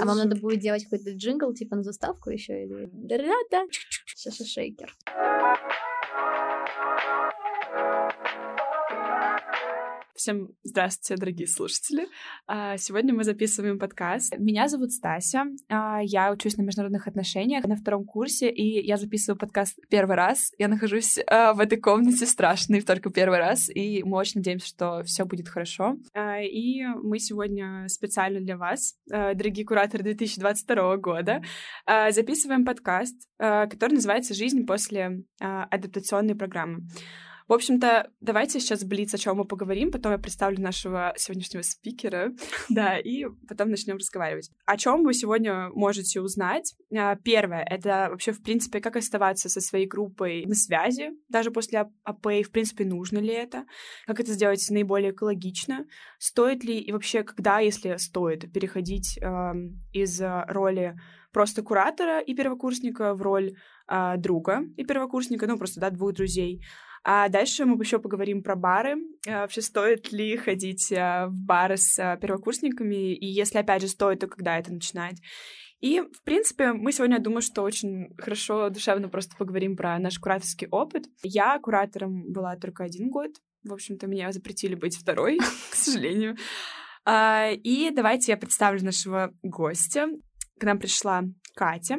А вам надо будет делать какой-то джингл, типа на заставку еще или... Да-да-да. Сейчас шейкер. Всем здравствуйте, дорогие слушатели. А, сегодня мы записываем подкаст. Меня зовут Стася. А, я учусь на международных отношениях на втором курсе, и я записываю подкаст первый раз. Я нахожусь а, в этой комнате страшной только первый раз, и мы очень надеемся, что все будет хорошо. И мы сегодня специально для вас, дорогие кураторы 2022 года, записываем подкаст, который называется «Жизнь после адаптационной программы». В общем-то, давайте сейчас блиц, о чем мы поговорим, потом я представлю нашего сегодняшнего спикера, да, и потом начнем разговаривать. О чем вы сегодня можете узнать? А, первое, это вообще, в принципе, как оставаться со своей группой на связи, даже после АП, в принципе, нужно ли это, как это сделать наиболее экологично, стоит ли и вообще, когда, если стоит, переходить э, из роли просто куратора и первокурсника в роль э, друга и первокурсника, ну, просто, да, двух друзей, а дальше мы еще поговорим про бары. А, вообще, стоит ли ходить а, в бары с а, первокурсниками? И если, опять же, стоит, то когда это начинать? И, в принципе, мы сегодня, думаю, что очень хорошо, душевно просто поговорим про наш кураторский опыт. Я куратором была только один год. В общем-то, меня запретили быть второй, к сожалению. И давайте я представлю нашего гостя. К нам пришла Катя.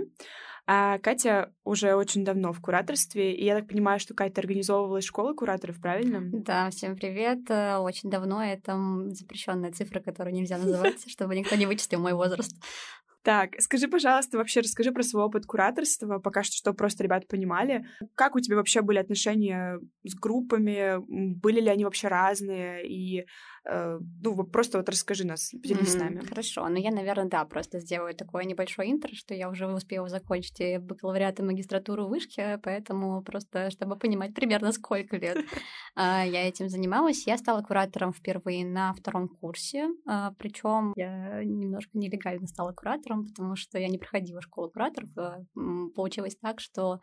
А Катя уже очень давно в кураторстве, и я так понимаю, что Катя организовывала школы кураторов, правильно? Да, всем привет. Э, очень давно это запрещенная цифра, которую нельзя называть, чтобы никто не вычислил мой возраст. Так, скажи, пожалуйста, вообще расскажи про свой опыт кураторства, пока что, чтобы просто ребята понимали. Как у тебя вообще были отношения с группами? Были ли они вообще разные? И Э, ну, просто вот расскажи нас, поделись mm-hmm. с нами. Хорошо, ну я, наверное, да, просто сделаю такое небольшое интро, что я уже успела закончить и бакалавриат и магистратуру в вышке, поэтому просто, чтобы понимать примерно сколько лет а, я этим занималась, я стала куратором впервые на втором курсе, а, причем я немножко нелегально стала куратором, потому что я не проходила школу кураторов. А, получилось так, что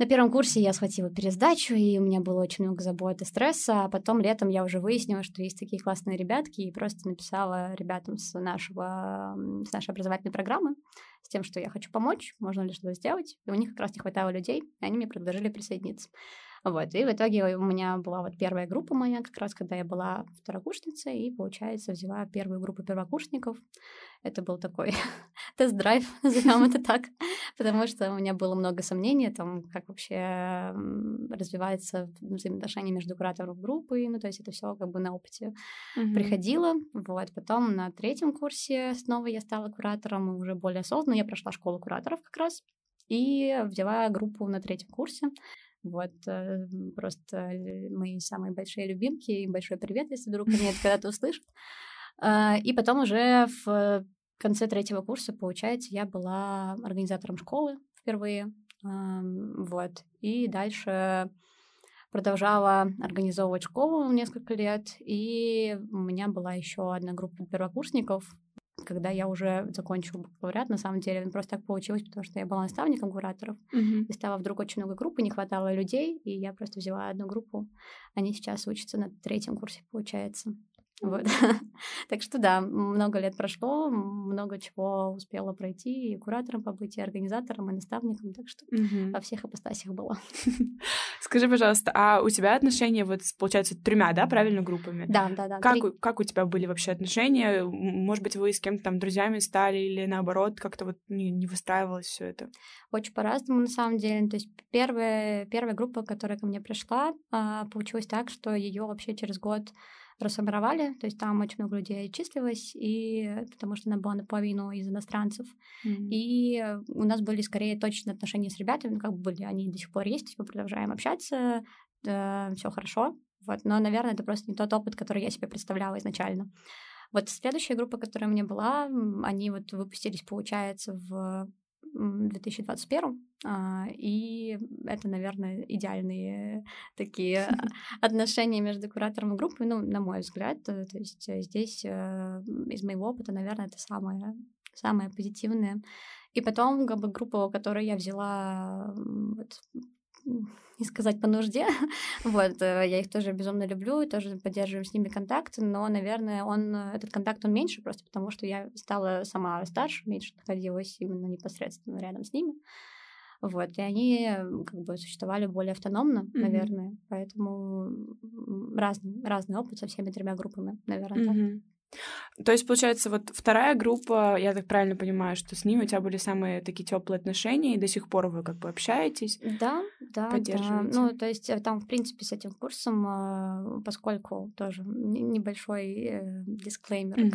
на первом курсе я схватила пересдачу, и у меня было очень много забот и стресса, а потом летом я уже выяснила, что есть такие классные ребятки, и просто написала ребятам с, нашего, с нашей образовательной программы с тем, что я хочу помочь, можно ли что-то сделать. И у них как раз не хватало людей, и они мне предложили присоединиться. Вот, и в итоге у меня была вот первая группа моя, как раз когда я была второкурсницей, и, получается, взяла первую группу первокурсников. Это был такой тест-драйв, назовем это так, потому что у меня было много сомнений о том, как вообще развивается взаимоотношение между куратором группы, ну, то есть это все как бы на опыте mm-hmm. приходило. Вот, потом на третьем курсе снова я стала куратором, уже более осознанно, я прошла школу кураторов как раз, и взяла группу на третьем курсе. Вот, э, просто мои самые большие любимки, и большой привет, если вдруг они это когда-то услышат. А, и потом уже в конце третьего курса, получается, я была организатором школы впервые. Вот. И дальше продолжала организовывать школу несколько лет, и у меня была еще одна группа первокурсников, когда я уже закончила бакалавриат, на самом деле, просто так получилось, потому что я была наставником кураторов, mm-hmm. и стало вдруг очень много групп, и не хватало людей, и я просто взяла одну группу. Они сейчас учатся на третьем курсе, получается. Вот. так что да, много лет прошло, много чего успела пройти, и куратором побыть, и организатором, и наставником, так что угу. во всех апостасях было. Скажи, пожалуйста, а у тебя отношения вот, получается, тремя, да, правильно, группами? Да, да, да. Как, три. как у тебя были вообще отношения? Может быть, вы с кем-то там друзьями стали или наоборот как-то вот не, не выстраивалось все это? Очень по-разному, на самом деле. То есть первая, первая группа, которая ко мне пришла, а, получилось так, что ее вообще через год расформировали, то есть там очень много людей числилось, и потому что она была наполовину из иностранцев. Mm-hmm. И у нас были скорее точные отношения с ребятами, ну, как бы были, они до сих пор есть, мы продолжаем общаться, э, все хорошо. Вот. Но, наверное, это просто не тот опыт, который я себе представляла изначально. Вот следующая группа, которая у меня была, они вот выпустились, получается, в 2021. А, и это, наверное, идеальные такие отношения между куратором и группой, ну, на мой взгляд. Э, то есть э, здесь э, из моего опыта, наверное, это самое, самое позитивное. И потом, как бы, группа, которую я взяла вот, не сказать по нужде. вот, э, я их тоже безумно люблю, тоже поддерживаем с ними контакт, но, наверное, он, этот контакт, он меньше просто потому, что я стала сама старше, меньше находилась именно непосредственно рядом с ними. Вот, и они как бы существовали более автономно, mm-hmm. наверное, поэтому разный, разный опыт со всеми тремя группами, наверное, mm-hmm. так. То есть, получается, вот вторая группа, я так правильно понимаю, что с ними у тебя были самые такие теплые отношения, и до сих пор вы как бы общаетесь? Да, да, да. Ну, то есть э, там, в принципе, с этим курсом, э, поскольку тоже небольшой э, дисклеймер mm-hmm.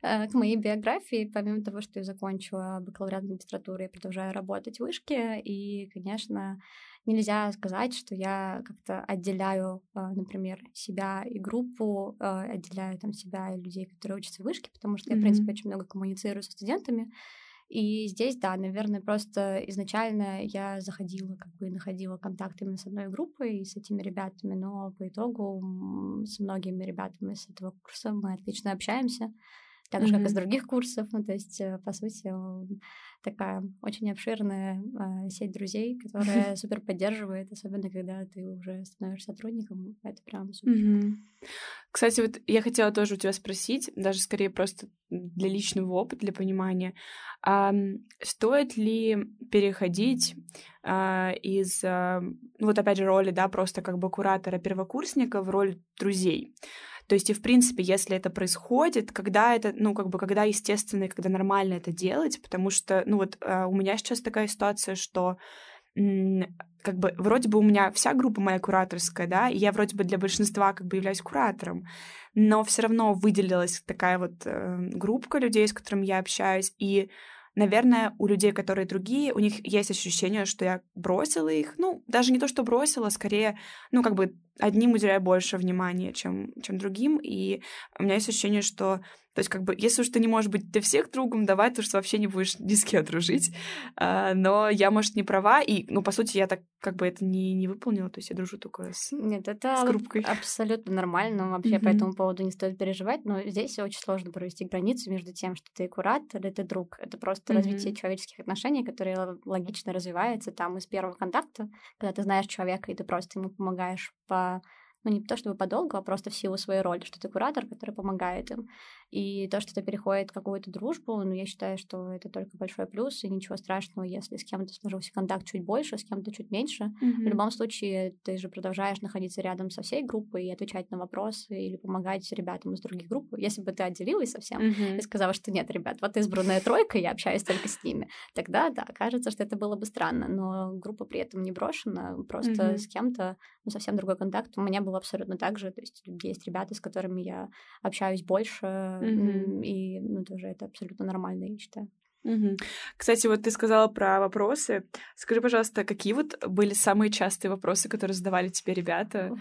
к, к моей биографии, помимо того, что я закончила бакалавриат магистратуры, я продолжаю работать в вышке, и, конечно, нельзя сказать, что я как-то отделяю, а, например, себя и группу, а, отделяю там себя и людей, которые учатся в вышке, потому что mm-hmm. я, в принципе, очень много коммуницирую со студентами. И здесь, да, наверное, просто изначально я заходила, как бы находила контакт именно с одной группой и с этими ребятами, но по итогу с многими ребятами с этого курса мы отлично общаемся так же, mm-hmm. как и с других курсов. Ну, то есть, э, по сути, такая очень обширная э, сеть друзей, которая супер поддерживает, особенно когда ты уже становишься сотрудником. Это прям супер. Mm-hmm. Кстати, вот я хотела тоже у тебя спросить, даже скорее просто для личного опыта, для понимания, а стоит ли переходить а, из, а, вот опять же, роли, да, просто как бы куратора первокурсника в роль друзей? То есть, и в принципе, если это происходит, когда это, ну, как бы, когда естественно и когда нормально это делать, потому что, ну, вот э, у меня сейчас такая ситуация, что как бы вроде бы у меня вся группа моя кураторская, да, и я вроде бы для большинства как бы являюсь куратором, но все равно выделилась такая вот э, группа людей, с которыми я общаюсь, и наверное, у людей, которые другие, у них есть ощущение, что я бросила их. Ну, даже не то, что бросила, скорее, ну, как бы одним уделяю больше внимания, чем, чем другим. И у меня есть ощущение, что то есть, как бы, если уж ты не можешь быть для всех другом, давай ты уж вообще не будешь ни с кем дружить. А, но я, может, не права, и, ну, по сути, я так как бы это не, не выполнила, то есть я дружу только с, Нет, это с группкой. абсолютно нормально, вообще mm-hmm. по этому поводу не стоит переживать, но здесь очень сложно провести границу между тем, что ты куратор или ты друг. Это просто mm-hmm. развитие человеческих отношений, которые логично развиваются там из первого контакта, когда ты знаешь человека, и ты просто ему помогаешь по ну, не то чтобы подолгу, а просто в силу своей роли, что ты куратор, который помогает им. И то, что это переходит в какую-то дружбу, ну, я считаю, что это только большой плюс, и ничего страшного, если с кем-то сложился контакт чуть больше, с кем-то чуть меньше. Mm-hmm. В любом случае, ты же продолжаешь находиться рядом со всей группой и отвечать на вопросы или помогать ребятам из других групп. Если бы ты отделилась совсем mm-hmm. и сказала, что нет, ребят, вот избранная тройка, я общаюсь только с ними, тогда, да, кажется, что это было бы странно, но группа при этом не брошена, просто mm-hmm. с кем-то, ну, совсем другой контакт. У меня было абсолютно так же, то есть есть ребята, с которыми я общаюсь больше, Mm-hmm. И, ну, тоже это абсолютно нормально, я считаю. Угу. Кстати, вот ты сказала про вопросы. Скажи, пожалуйста, какие вот были самые частые вопросы, которые задавали тебе ребята? Ой,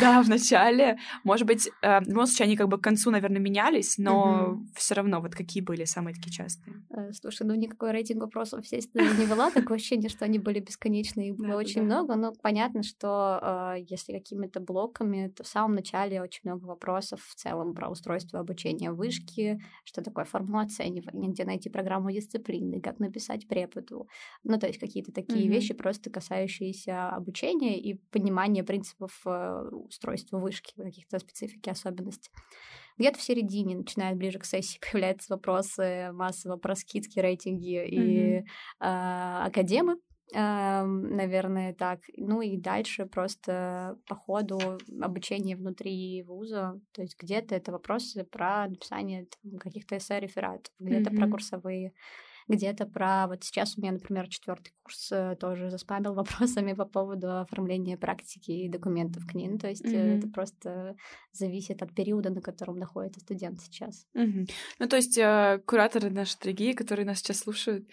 да, в начале. Может быть, э, в любом случае они как бы к концу, наверное, менялись, но угу. все равно вот какие были самые такие частые? Э, слушай, ну никакой рейтинг вопросов, естественно, не вела. Такое ощущение, что они были бесконечные, их было очень много. Но понятно, что э, если какими-то блоками, то в самом начале очень много вопросов в целом про устройство обучения вышки, что такое форма оценивания, где найти программу дисциплины, как написать преподу. Ну, то есть какие-то такие mm-hmm. вещи, просто касающиеся обучения и понимания принципов э, устройства вышки, каких-то специфики, особенностей. Где-то в середине, начиная ближе к сессии, появляются вопросы массово про скидки, рейтинги и э, академы, наверное, так. Ну и дальше просто по ходу обучения внутри вуза, то есть где-то это вопросы про написание каких-то эссе-рефератов, где-то mm-hmm. про курсовые, где-то про... Вот сейчас у меня, например, четвертый курс э, тоже заспамил вопросами по поводу оформления практики и документов к ним. То есть mm-hmm. это просто зависит от периода, на котором находится студент сейчас. Mm-hmm. Ну, то есть э, кураторы наши дорогие, которые нас сейчас слушают,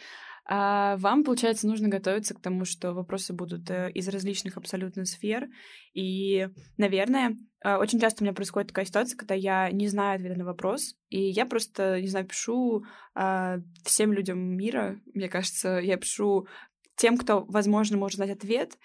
а вам, получается, нужно готовиться к тому, что вопросы будут э, из различных абсолютно сфер. И, наверное, э, очень часто у меня происходит такая ситуация, когда я не знаю ответа на вопрос, и я просто, не знаю, пишу а, всем людям мира, мне кажется, я пишу тем, кто, возможно, может знать ответ,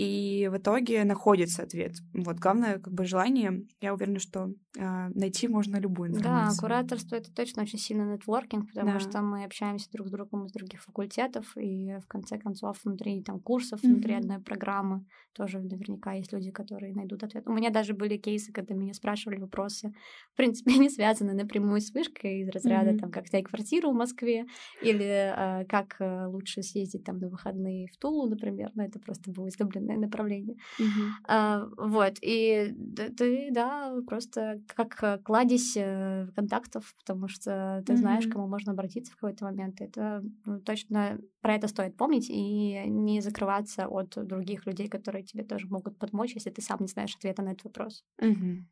и в итоге находится ответ. Вот, главное, как бы желание, я уверена, что э, найти можно любую информацию. Да, кураторство — это точно очень сильный нетворкинг, потому да. что мы общаемся друг с другом из других факультетов, и в конце концов внутри там курсов, mm-hmm. внутри одной программы тоже наверняка есть люди, которые найдут ответ. У меня даже были кейсы, когда меня спрашивали вопросы, в принципе, не связаны напрямую с вышкой из разряда, mm-hmm. там, как снять квартиру в Москве, или э, как лучше съездить там на выходные в Тулу, например, но это просто было излюбленное направление. Mm-hmm. А, вот, и ты, да, просто как кладезь э, контактов, потому что ты mm-hmm. знаешь, кому можно обратиться в какой-то момент. Это ну, точно про это стоит помнить и не закрываться от других людей, которые тебе тоже могут помочь, если ты сам не знаешь ответа на этот вопрос. Mm-hmm.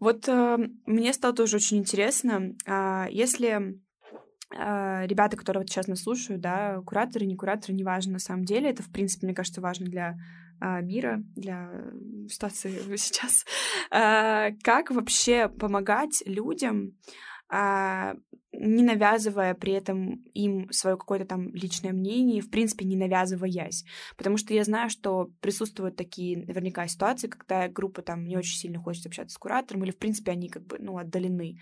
Вот э, мне стало тоже очень интересно, э, если э, ребята, которые вот сейчас нас слушают, да, кураторы, не кураторы, неважно на самом деле, это, в принципе, мне кажется, важно для э, мира, для ситуации сейчас. Э, как вообще помогать людям а, не навязывая при этом им свое какое-то там личное мнение, в принципе, не навязываясь. Потому что я знаю, что присутствуют такие наверняка ситуации, когда группа там не очень сильно хочет общаться с куратором, или, в принципе, они как бы, ну, отдалены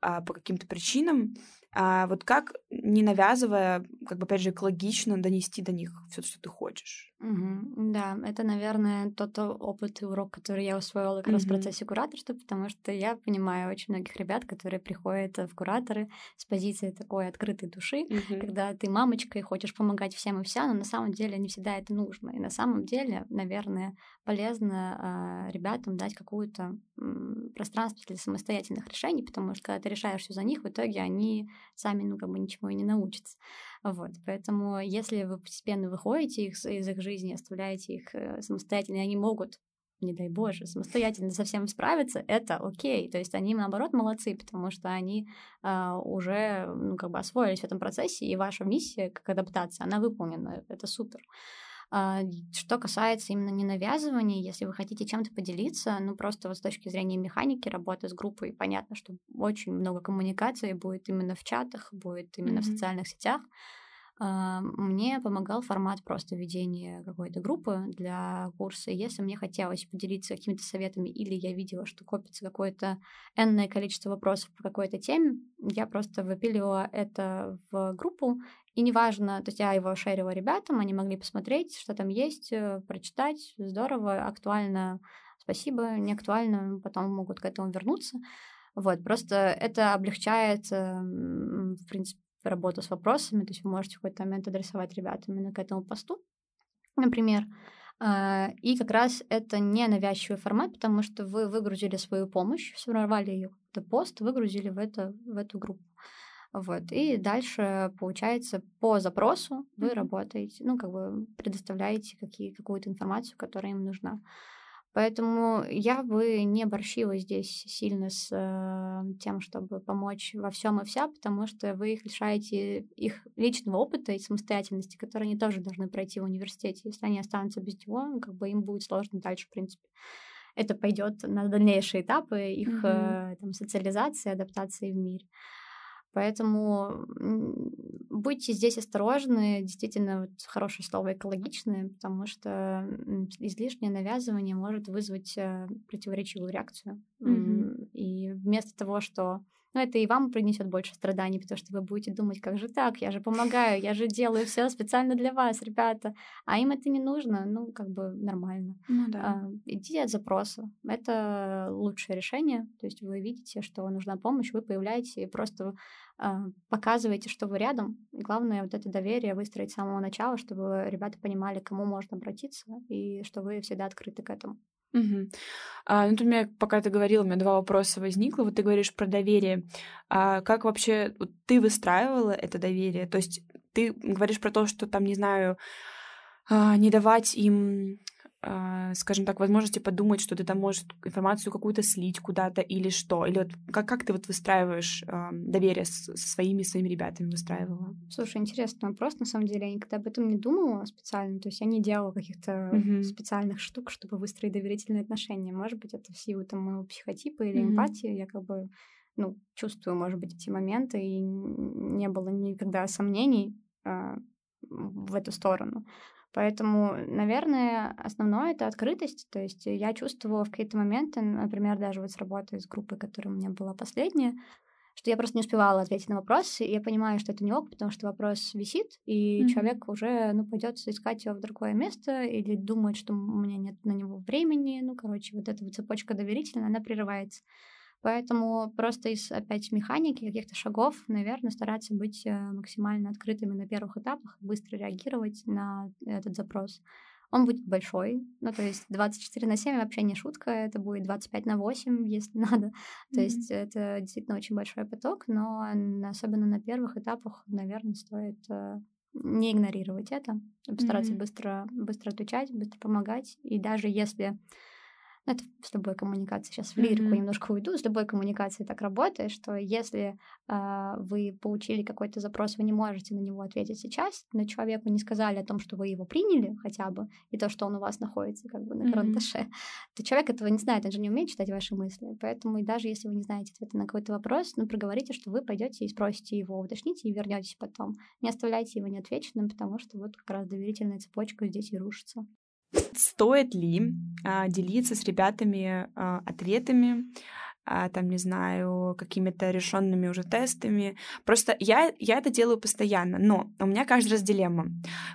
а, по каким-то причинам. А вот как, не навязывая, как бы, опять же, экологично донести до них все, что ты хочешь? Угу. Да, это, наверное, тот опыт и урок, который я усвоила как угу. раз в процессе кураторства, потому что я понимаю очень многих ребят, которые приходят в кураторы с позиции такой открытой души, угу. когда ты мамочка и хочешь помогать всем и вся, но на самом деле не всегда это нужно. И на самом деле, наверное, полезно э, ребятам дать какую-то э, пространство для самостоятельных решений, потому что когда ты решаешь все за них, в итоге они сами, ну, как бы ничего и не научатся. Вот, поэтому если вы постепенно выходите их, из их жизни, оставляете их э, самостоятельно, и они могут не дай боже, самостоятельно совсем справиться, это окей. То есть они, наоборот, молодцы, потому что они э, уже, ну, как бы освоились в этом процессе, и ваша миссия как адаптация, она выполнена. Это супер. А, что касается именно ненавязывания, если вы хотите чем-то поделиться, ну просто вот с точки зрения механики работы с группой, понятно, что очень много коммуникации будет именно в чатах, будет именно mm-hmm. в социальных сетях. А, мне помогал формат просто ведения какой-то группы для курса. Если мне хотелось поделиться какими-то советами или я видела, что копится какое-то энное количество вопросов по какой-то теме, я просто выпиливала это в группу и неважно, то есть я его шерила ребятам, они могли посмотреть, что там есть, э, прочитать. Здорово, актуально, спасибо, не актуально, потом могут к этому вернуться. Вот, просто это облегчает, эм, в принципе, работу с вопросами, то есть вы можете в какой-то момент адресовать ребятам именно к этому посту, например. А, и как раз это не навязчивый формат, потому что вы выгрузили свою помощь, сформировали ее в пост, выгрузили в, это, в эту группу. Вот. И дальше, получается, по запросу вы mm-hmm. работаете, ну, как бы предоставляете какие, какую-то информацию, которая им нужна. Поэтому я бы не борщила здесь сильно с э, тем, чтобы помочь во всем и вся, потому что вы их лишаете их личного опыта и самостоятельности, которые они тоже должны пройти в университете. Если они останутся без него, ну, как бы им будет сложно дальше, в принципе. Это пойдет на дальнейшие этапы их mm-hmm. э, там, социализации, адаптации в мире. Поэтому будьте здесь осторожны, действительно, вот хорошее слово экологичное, потому что излишнее навязывание может вызвать э, противоречивую реакцию. Mm-hmm. И вместо того, что но это и вам принесет больше страданий, потому что вы будете думать, как же так, я же помогаю, я же делаю все специально для вас, ребята, а им это не нужно, ну, как бы нормально. Ну, да. а, идите от запроса, это лучшее решение, то есть вы видите, что нужна помощь, вы появляетесь и просто а, показываете, что вы рядом. Главное вот это доверие выстроить с самого начала, чтобы ребята понимали, к кому можно обратиться, и что вы всегда открыты к этому. Угу. А, ну, меня, пока ты говорила, у меня два вопроса возникло. Вот ты говоришь про доверие. А как вообще вот, ты выстраивала это доверие? То есть ты говоришь про то, что там, не знаю, а, не давать им скажем так, возможности подумать, что ты там можешь информацию какую-то слить куда-то или что? Или вот как, как ты вот выстраиваешь э, доверие с, со своими своими ребятами выстраивала? Слушай, интересный вопрос. На самом деле я никогда об этом не думала специально. То есть я не делала каких-то mm-hmm. специальных штук, чтобы выстроить доверительные отношения. Может быть, это в силу там, моего психотипа или mm-hmm. эмпатии. Я как бы ну, чувствую, может быть, эти моменты, и не было никогда сомнений э, в эту сторону. Поэтому, наверное, основное это открытость. То есть я чувствовала в какие-то моменты, например, даже вот с работой с группой, которая у меня была последняя, что я просто не успевала ответить на вопрос, и я понимаю, что это не ок, потому что вопрос висит, и mm-hmm. человек уже, ну, пойдет искать его в другое место или думает, что у меня нет на него времени, ну, короче, вот эта вот цепочка доверительная, она прерывается. Поэтому просто из, опять, механики, каких-то шагов, наверное, стараться быть э, максимально открытыми на первых этапах, быстро реагировать на этот запрос. Он будет большой, ну, то есть 24 на 7 вообще не шутка, это будет 25 на 8, если надо. То mm-hmm. есть это действительно очень большой поток, но особенно на первых этапах, наверное, стоит э, не игнорировать это, постараться mm-hmm. быстро, быстро отвечать, быстро помогать. И даже если это с любой коммуникацией, сейчас в лирику mm-hmm. немножко уйду, с любой коммуникацией так работает, что если э, вы получили какой-то запрос, вы не можете на него ответить сейчас, но человеку не сказали о том, что вы его приняли хотя бы, и то, что он у вас находится как бы на карандаше, mm-hmm. то человек этого не знает, он же не умеет читать ваши мысли. Поэтому и даже если вы не знаете ответа на какой-то вопрос, ну, проговорите, что вы пойдете и спросите его, уточните и вернетесь потом. Не оставляйте его неотвеченным, потому что вот как раз доверительная цепочка здесь и рушится. Стоит ли а, делиться с ребятами а, ответами а, там, не знаю, какими-то решенными уже тестами. Просто я, я это делаю постоянно, но у меня каждый раз дилемма.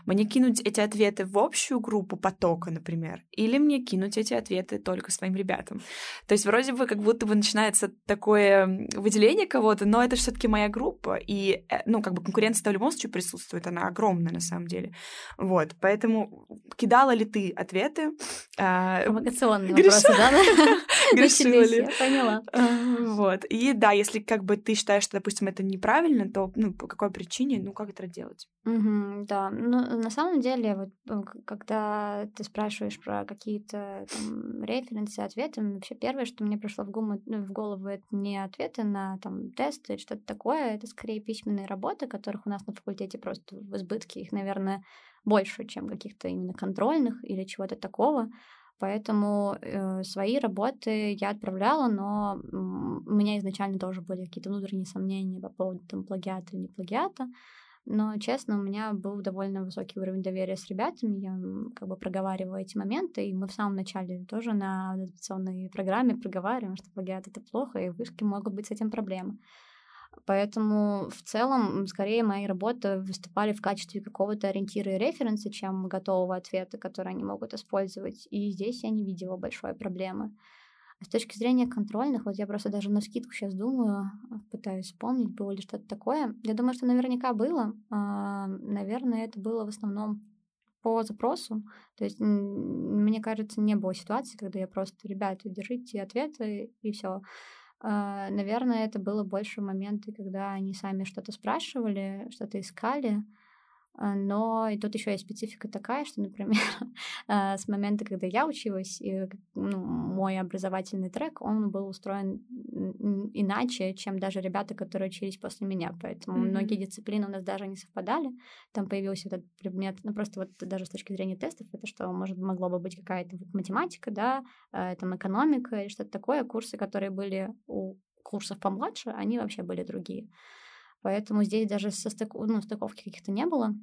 Мне кинуть эти ответы в общую группу потока, например, или мне кинуть эти ответы только своим ребятам. То есть вроде бы как будто бы начинается такое выделение кого-то, но это все таки моя группа, и, э, ну, как бы конкуренция в любом случае присутствует, она огромная на самом деле. Вот, поэтому кидала ли ты ответы? Провокационные вопросы, да? Грешила ли? Поняла. Вот. И да, если как бы ты считаешь, что, допустим, это неправильно, то ну, по какой причине, ну, как это делать? Угу, да, ну, на самом деле, вот когда ты спрашиваешь про какие-то там референсы, ответы, вообще первое, что мне пришло в, гуму, ну, в голову, это не ответы на там тесты или что-то такое, это скорее письменные работы, которых у нас на факультете просто в избытке, их, наверное, больше, чем каких-то именно контрольных или чего-то такого. Поэтому э, свои работы я отправляла, но у меня изначально тоже были какие-то внутренние сомнения по поводу там, плагиата или не плагиата. Но, честно, у меня был довольно высокий уровень доверия с ребятами. Я как бы проговариваю эти моменты, и мы в самом начале тоже на адаптационной программе проговариваем, что плагиат — это плохо, и вышки могут быть с этим проблемы. Поэтому в целом, скорее, мои работы выступали в качестве какого-то ориентира и референса, чем готового ответа, который они могут использовать. И здесь я не видела большой проблемы. А с точки зрения контрольных, вот я просто даже на скидку сейчас думаю, пытаюсь вспомнить, было ли что-то такое. Я думаю, что наверняка было. А, наверное, это было в основном по запросу. То есть, мне кажется, не было ситуации, когда я просто, ребята, держите ответы и все. А, наверное, это было больше моменты, когда они сами что-то спрашивали, что-то искали, но и тут еще есть специфика такая, что, например, а, с момента, когда я училась, и, ну, мой образовательный трек, он был устроен иначе, чем даже ребята, которые учились после меня. Поэтому mm-hmm. многие дисциплины у нас даже не совпадали. Там появился этот предмет, ну просто вот даже с точки зрения тестов, это что может могло бы быть какая-то вот математика, да, э, там экономика или что-то такое. Курсы, которые были у курсов помладше, они вообще были другие. Поэтому здесь даже состык... ну, стыковки каких-то не было.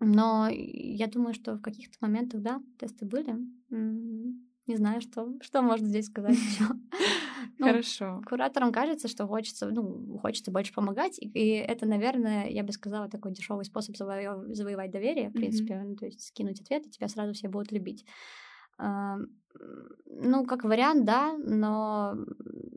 Но я думаю, что в каких-то моментах, да, тесты были. Не знаю, что, что можно здесь сказать еще. Ну, Хорошо. Кураторам кажется, что хочется, ну, хочется больше помогать, и, и это, наверное, я бы сказала, такой дешевый способ заво- завоевать доверие, в принципе, mm-hmm. ну, то есть скинуть ответ, и тебя сразу все будут любить. Ну, как вариант, да, но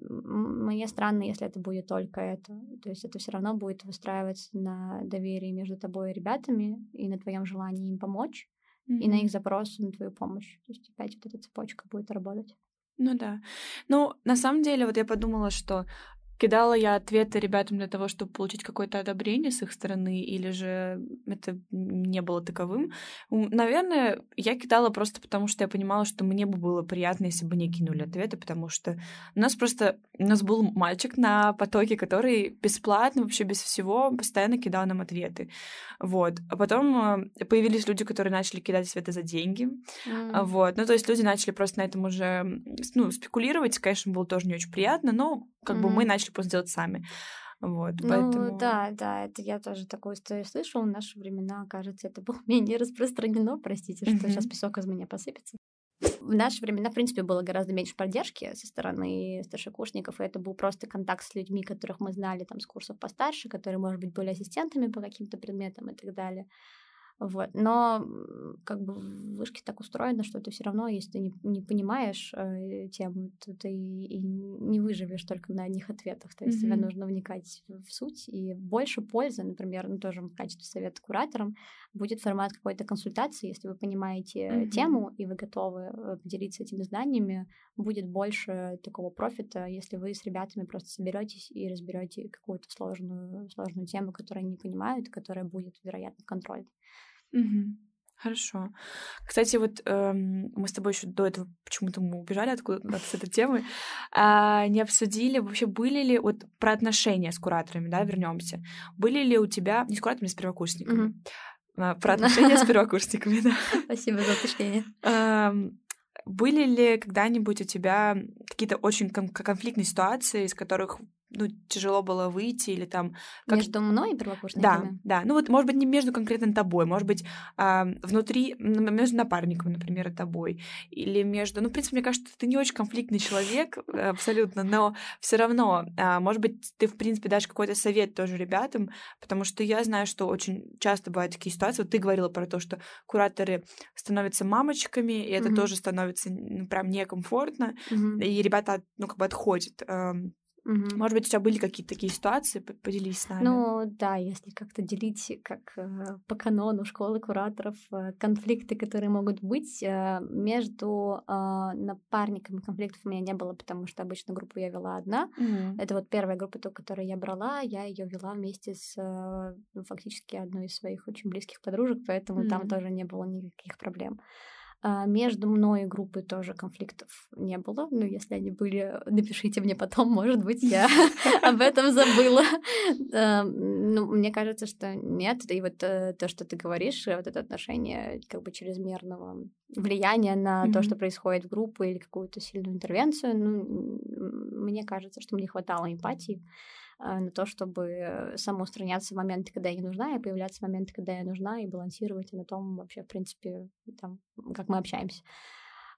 мне странно, если это будет только это. То есть это все равно будет выстраиваться на доверии между тобой и ребятами и на твоем желании им помочь, mm-hmm. и на их запрос на твою помощь. То есть опять вот эта цепочка будет работать. Ну да. Ну, на самом деле, вот я подумала, что Кидала я ответы ребятам для того, чтобы получить какое-то одобрение с их стороны, или же это не было таковым. Наверное, я кидала просто потому, что я понимала, что мне бы было приятно, если бы не кинули ответы, потому что у нас просто... У нас был мальчик на потоке, который бесплатно, вообще без всего, постоянно кидал нам ответы. Вот. А потом э, появились люди, которые начали кидать ответы за деньги. Mm. Вот. Ну, то есть люди начали просто на этом уже ну, спекулировать. Конечно, было тоже не очень приятно, но как mm-hmm. бы мы начали просто делать сами. Вот, ну, поэтому... да, да, это я тоже такую историю слышала. В наши времена, кажется, это было менее распространено. Простите, что сейчас песок из меня посыпется. В наши времена, в принципе, было гораздо меньше поддержки со стороны старшекурсников, и это был просто контакт с людьми, которых мы знали там с курсов постарше, которые, может быть, были ассистентами по каким-то предметам и так далее. Вот. Но как бы в вышке так устроено, что ты все равно, если ты не, не понимаешь э, тему, то ты и не выживешь только на одних ответах. То есть mm-hmm. тебе нужно вникать в суть. И больше пользы, например, ну, тоже в качестве совета кураторам, будет формат какой-то консультации. Если вы понимаете mm-hmm. тему и вы готовы э, поделиться этими знаниями, будет больше такого профита, если вы с ребятами просто соберетесь и разберете какую-то сложную, сложную тему, которую они не понимают, которая будет, вероятно, в контроле. Угу. Хорошо. Кстати, вот эм, мы с тобой еще до этого почему-то мы убежали откуда с этой темы, а, не обсудили вообще были ли вот про отношения с кураторами, да, вернемся. Были ли у тебя не с кураторами, а с первокурсниками? Угу. А, про отношения с первокурсниками, да. Спасибо за уточнение. Были ли когда-нибудь у тебя какие-то очень конфликтные ситуации, из которых ну, тяжело было выйти или там... Как... Между мной и первокурсниками? Да, да. Ну вот, может быть, не между конкретно тобой, может быть, э, внутри, между напарником, например, и тобой, или между... Ну, в принципе, мне кажется, ты не очень конфликтный человек, абсолютно, но все равно, э, может быть, ты, в принципе, дашь какой-то совет тоже ребятам, потому что я знаю, что очень часто бывают такие ситуации. Вот ты говорила про то, что кураторы становятся мамочками, и это mm-hmm. тоже становится ну, прям некомфортно, mm-hmm. и ребята, ну, как бы отходят. Угу. Может быть, у тебя были какие-то такие ситуации? Поделись с нами. Ну да, если как-то делить как э, по канону школы кураторов э, конфликты, которые могут быть э, между э, напарниками конфликтов у меня не было, потому что обычно группу я вела одна. Угу. Это вот первая группа, ту, которую я брала, я ее вела вместе с ну, фактически одной из своих очень близких подружек, поэтому угу. там тоже не было никаких проблем. А, между мной и группой тоже конфликтов не было. Ну, если они были, напишите мне потом, может быть, я об этом забыла. Ну, мне кажется, что нет. И вот э, то, что ты говоришь, вот это отношение как бы чрезмерного влияния на то, что происходит в группе или какую-то сильную интервенцию, ну, мне кажется, что мне хватало эмпатии а, на то, чтобы самоустраняться в моменты, когда я не нужна, и появляться в моменты, когда я нужна, и балансировать на том вообще, в принципе, там, как мы общаемся.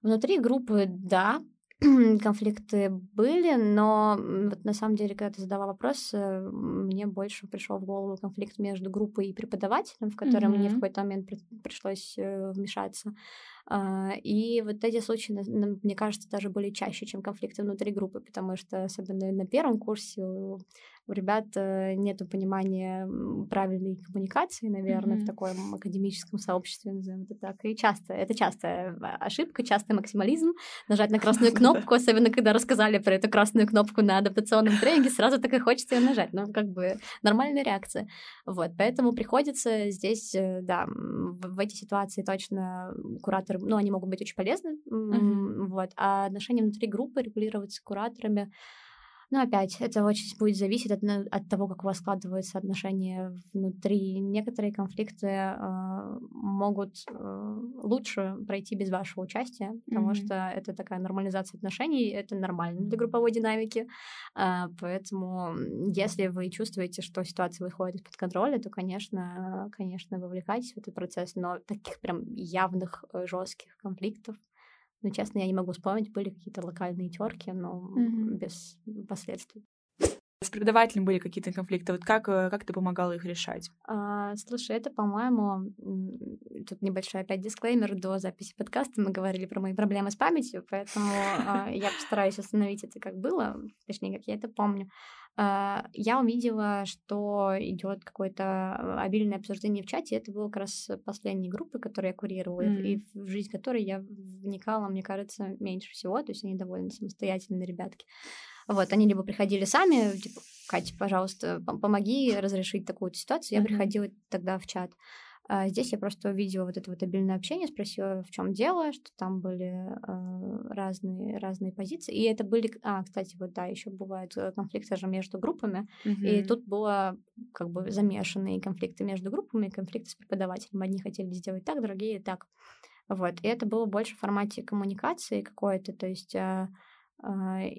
Внутри группы, да, конфликты были, но вот на самом деле, когда ты задала вопрос, э, мне больше пришел в голову конфликт между группой и преподавателем, в котором mm-hmm. мне в какой-то момент пришлось э, вмешаться. А, и вот эти случаи, мне кажется, даже были чаще, чем конфликты внутри группы, потому что, особенно на первом курсе, у ребят э, нет понимания правильной коммуникации, наверное, mm-hmm. в таком академическом сообществе, назовем это так. И часто, это частая ошибка, частый максимализм. Нажать на красную кнопку, особенно когда рассказали про эту красную кнопку на адаптационном тренинге, сразу так и хочется ее нажать. Ну, как бы нормальная реакция. Вот, поэтому приходится здесь, э, да, в эти ситуации точно куратор которые, ну, они могут быть очень полезны, mm-hmm. вот, а отношения внутри группы регулироваться кураторами, ну, опять, это очень будет зависеть от, от того, как у вас складываются отношения внутри. Некоторые конфликты э, могут э, лучше пройти без вашего участия, потому mm-hmm. что это такая нормализация отношений, это нормально для групповой динамики. Э, поэтому, если вы чувствуете, что ситуация выходит из-под контроля, то, конечно, конечно, вовлекайтесь в этот процесс, но таких прям явных э, жестких конфликтов но, честно, я не могу вспомнить, были какие-то локальные терки, но mm-hmm. без последствий. С преподавателем были какие-то конфликты. Вот как, э, как ты помогала их решать? А, слушай, это, по-моему, тут небольшой опять дисклеймер. До записи подкаста мы говорили про мои проблемы с памятью, поэтому а, я постараюсь остановить это как было, точнее, как я это помню. А, я увидела, что идет какое-то обильное обсуждение в чате. Это было как раз последней группы, которую я курировала, mm-hmm. и в жизнь которой я вникала, мне кажется, меньше всего. То есть они довольно самостоятельные ребятки. Вот, они либо приходили сами, типа, Катя, пожалуйста, помоги разрешить такую ситуацию. Я mm-hmm. приходила тогда в чат. А здесь я просто увидела вот это вот обильное общение, спросила, в чем дело, что там были э, разные, разные позиции. И это были... А, кстати, вот да, еще бывают э, конфликты же между группами. Mm-hmm. И тут было как бы замешанные конфликты между группами, конфликты с преподавателем. Одни хотели сделать так, другие так. Вот. И это было больше в формате коммуникации какой-то, то есть... Э, э,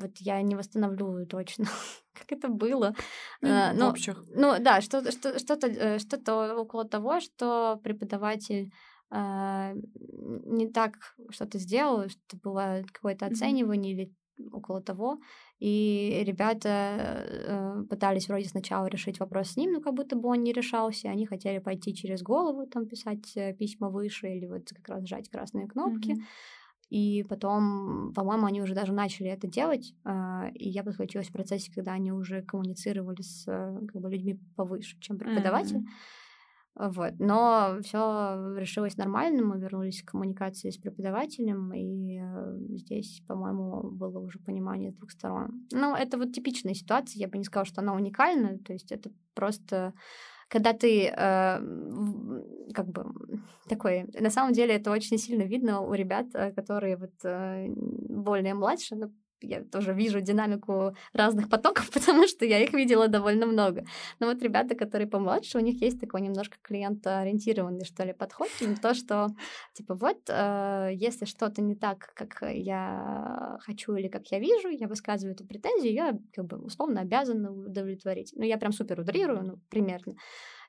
вот я не восстановлю точно, как это было. Ну, Э, в Ну, ну да, что- что- что-то э, что-то около того, что преподаватель э, не так что-то сделал, что было какое-то оценивание или около того. И ребята э, пытались вроде сначала решить вопрос с ним, но как будто бы он не решался. Они хотели пойти через голову, там писать письма выше или вот как раз жать красные кнопки. Мгм. И потом, по-моему, они уже даже начали это делать, а, и я подключилась в процессе, когда они уже коммуницировали с э, как бы, людьми повыше, чем преподаватель. А, Вот. Но все решилось нормально, мы вернулись к коммуникации с преподавателем, и э, здесь, по-моему, было уже понимание с двух сторон. Ну, это вот типичная ситуация, я бы не сказала, что она уникальна, то есть это просто когда ты э, как бы такой, на самом деле это очень сильно видно у ребят, э, которые вот э, более младше, ну, я тоже вижу динамику разных потоков, потому что я их видела довольно много. Но вот ребята, которые помладше, у них есть такой немножко клиентоориентированный, что ли, подход. То, что, типа, вот, э, если что-то не так, как я хочу или как я вижу, я высказываю эту претензию, я, как бы, условно обязана удовлетворить. Ну, я прям супер утрирую, ну, примерно.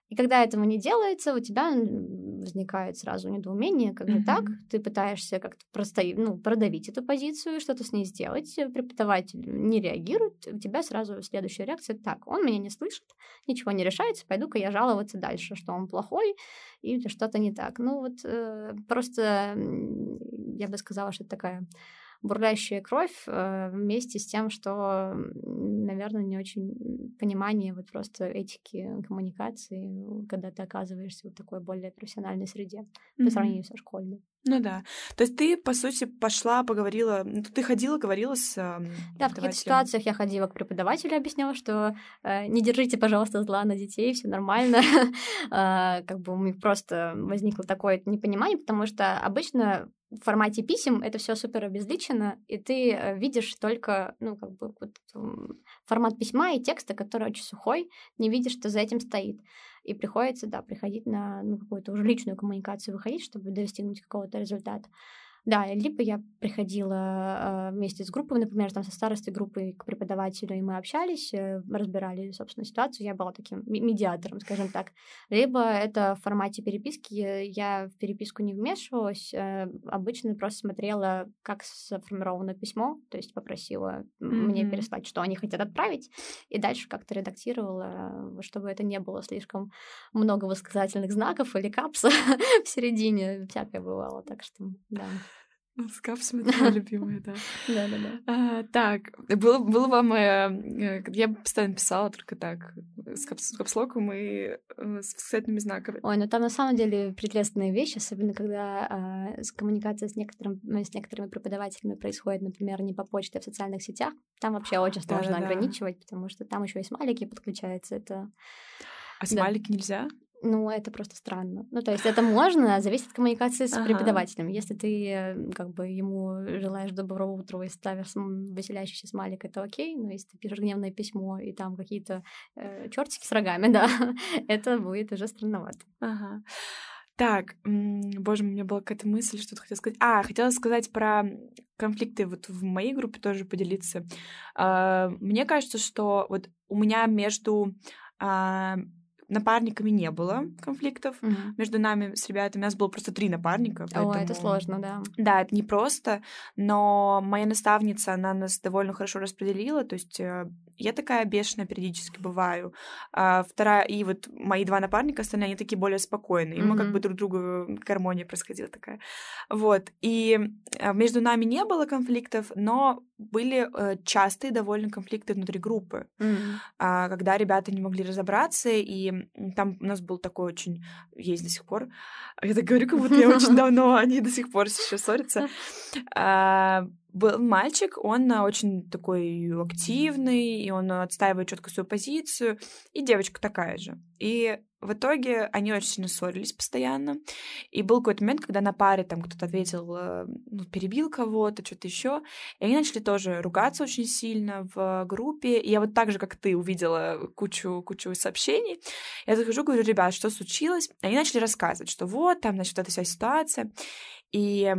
И когда этого не делается, у тебя возникает сразу недоумение, как же так? Ты пытаешься как-то просто, ну, продавить эту позицию, что-то с ней сделать, преподаватель не реагирует, у тебя сразу следующая реакция, так, он меня не слышит, ничего не решается, пойду-ка я жаловаться дальше, что он плохой или что-то не так. Ну вот э, просто я бы сказала, что это такая бурлящая кровь э, вместе с тем, что, наверное, не очень понимание вот просто этики коммуникации, когда ты оказываешься в такой более профессиональной среде по Мгм. сравнению со школьной. Ну да. То есть ты, по сути, пошла, поговорила... ну, Ты ходила, говорила с эм, Да, в каких-то ситуациях я ходила к преподавателю, объясняла, что э, не держите, пожалуйста, зла на детей, все нормально. А, Как бы у меня просто возникло такое непонимание, потому что обычно в формате писем это все супер обезличено, и ты э, видишь только, ну, как бы вот, формат письма и текста, который очень сухой, не видишь, что за этим стоит. И приходится, да, приходить на ну, какую-то уже личную коммуникацию, выходить, чтобы достигнуть какого-то результата. Да, либо я приходила э, вместе с группой, например, там со старостой группы к преподавателю, и мы общались, э, разбирали, собственно, ситуацию. Я была таким медиатором, скажем так. Либо это в формате переписки. э, Я в переписку не вмешивалась, обычно просто смотрела, как сформировано письмо, то есть попросила м, мне переслать, что они хотят отправить, и дальше как-то редактировала, чтобы это не было слишком много высказательных знаков или капса в середине. Всякое бывало, так что, да. С капсами это моя любимая, да. Да-да-да. А, так, было, было вам... э, э, я постоянно писала только так, с, капс, с капслоком и э, с восклицательными знаками. Ой, ну там на самом деле прелестные вещи, особенно когда а, с коммуникация с, некоторым, ну, с некоторыми преподавателями происходит, например, не по почте, а в социальных сетях. Там вообще очень сложно ограничивать, потому что там еще и смайлики подключаются. Это, А смайлики нельзя? Ну, это просто странно. Ну, то есть это можно, зависит от коммуникации с Ага. преподавателем. Если ты э, как бы ему желаешь доброго утра и ставишь веселящийся смайлик, это окей, но если ты пишешь гневное письмо и там какие-то э, чертики с рогами, да, это будет уже странновато. Ага. Так, боже у меня была какая-то мысль, что-то хотела сказать. А, хотела сказать про конфликты вот в моей группе тоже поделиться. А, Мне кажется, что вот у меня между а, напарниками не было конфликтов. Мгм. Между нами с ребятами у нас было просто три напарника. О, это поэтому- сложно, да. Да, это непросто, но моя наставница, она нас довольно хорошо распределила, то есть э, я такая бешеная периодически бываю, а вторая, и вот мои два напарника, остальные, они такие более спокойные, и мы как бы друг другу, гармония происходила такая. Вот, и э, между нами не было конфликтов, но были э, частые довольно конфликты внутри группы а, когда ребята не могли разобраться, и там у нас был такой очень, есть до сих пор, я так говорю, как будто я очень давно, они до сих пор еще ссорятся. Был мальчик, он а, очень такой активный, и он отстаивает четко свою позицию, и девочка такая же. И в итоге они очень сильно ссорились постоянно. И был какой-то момент, когда на паре там кто-то ответил, э, ну, перебил кого-то, что-то еще. И они начали тоже ругаться очень сильно в группе. И я вот так же, как ты, увидела кучу, кучу сообщений. Я захожу, говорю, ребят, что случилось? Они начали рассказывать, что вот, там, значит, эта вся ситуация. И э,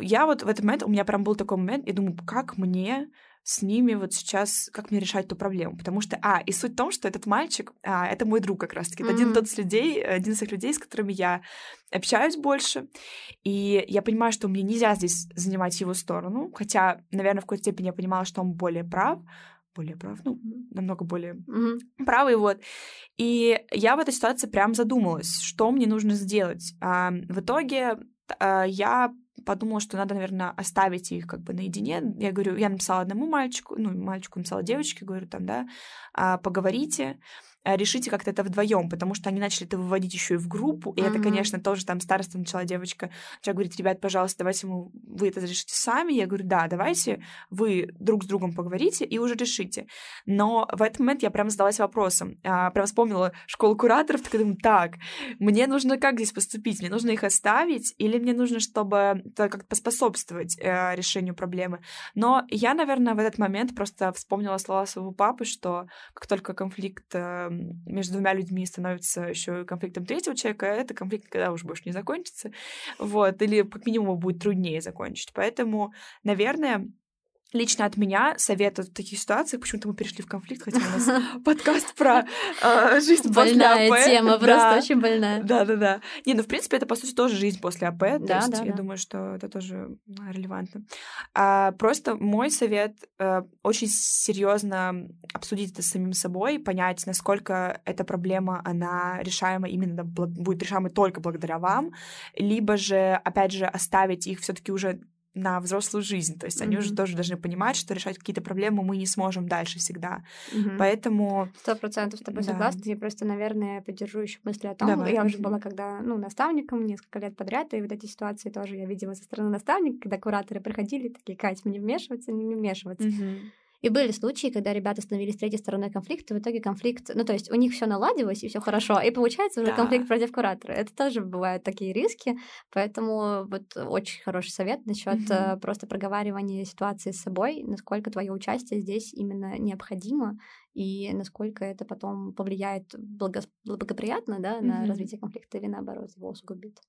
я вот в этот момент, у меня прям был такой момент, я думаю, как мне с ними вот сейчас, как мне решать эту проблему. Потому что, а, и суть в том, что этот мальчик, а, это мой друг как раз-таки. Это mm-hmm. один, тот людей, один из тех людей, с которыми я общаюсь больше. И я понимаю, что мне нельзя здесь занимать его сторону. Хотя, наверное, в какой-то степени я понимала, что он более прав более прав, ну, намного более mm-hmm. правый, вот. И я в этой ситуации прям задумалась, что мне нужно сделать. А, в итоге а, я подумала, что надо, наверное, оставить их как бы наедине. Я говорю, я написала одному мальчику, ну, мальчику написала девочке, говорю, там, да, а, поговорите. Э, решите как-то это вдвоем, потому что они начали это выводить еще и в группу, и mm-hmm. это, конечно, тоже там староста начала девочка, начала говорить, ребят, пожалуйста, давайте мы, вы это решите сами. Я говорю, да, давайте вы друг с другом поговорите и уже решите. Но в этот момент я прям задалась вопросом, а, прям вспомнила школу кураторов, так думаю, так, мне нужно как здесь поступить? Мне нужно их оставить или мне нужно, чтобы как-то поспособствовать э, решению проблемы? Но я, наверное, в этот момент просто вспомнила слова своего папы, что как только конфликт э, между двумя людьми становится еще конфликтом третьего человека, а это конфликт когда уже больше не закончится. Вот, или как минимум будет труднее закончить. Поэтому, наверное, Лично от меня совет в таких ситуациях, почему-то мы перешли в конфликт, хотя у нас подкаст про э, жизнь после АП. Больная тема, просто очень больная. Да-да-да. Не, ну, в принципе, это, по сути, тоже жизнь после АП, то да, есть я думаю, что это тоже релевантно. А, просто мой совет э, очень серьезно обсудить это с самим собой, понять, насколько эта проблема, она решаема именно, будет решаема только благодаря вам, либо же, опять же, оставить их все таки уже на взрослую жизнь. То есть mm-hmm. они уже тоже должны понимать, что решать какие-то проблемы мы не сможем дальше всегда. Mm-hmm. Поэтому... Сто процентов с тобой да. согласна. Я просто, наверное, поддержу еще мысли о том, Давай. я уже была когда, ну, наставником несколько лет подряд, и вот эти ситуации тоже я видела со стороны наставника, когда кураторы приходили, такие, Кать, мне вмешиваться, не вмешиваться. Mm-hmm. И были случаи, когда ребята становились третьей стороной конфликта, и в итоге конфликт, ну то есть у них все наладилось и все хорошо, и получается уже да. конфликт против куратора. Это тоже бывают такие риски, поэтому вот очень хороший совет насчет mm-hmm. просто проговаривания ситуации с собой, насколько твое участие здесь именно необходимо, и насколько это потом повлияет благо... благоприятно да, mm-hmm. на развитие конфликта или наоборот его усугубит.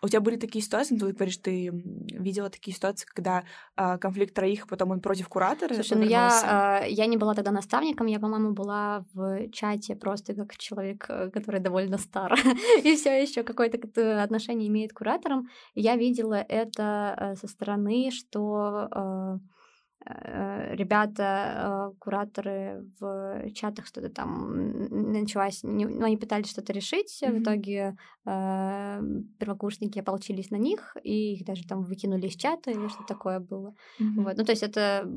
А у тебя были такие ситуации, ну, ты говоришь, ты видела такие ситуации, когда а, конфликт троих, а потом он против куратора? Слушай, ну я, а, я не была тогда наставником, я, по-моему, была в чате просто как человек, э, который довольно стар и все еще какое-то отношение имеет к кураторам. Я видела это э, со стороны, что э, Э, ребята, э, кураторы в чатах что-то там началось, ну, они пытались что-то решить, mm-hmm. в итоге э, первокурсники ополчились на них, и их даже там выкинули из чата или что такое было. Mm-hmm. Вот. Ну, то есть это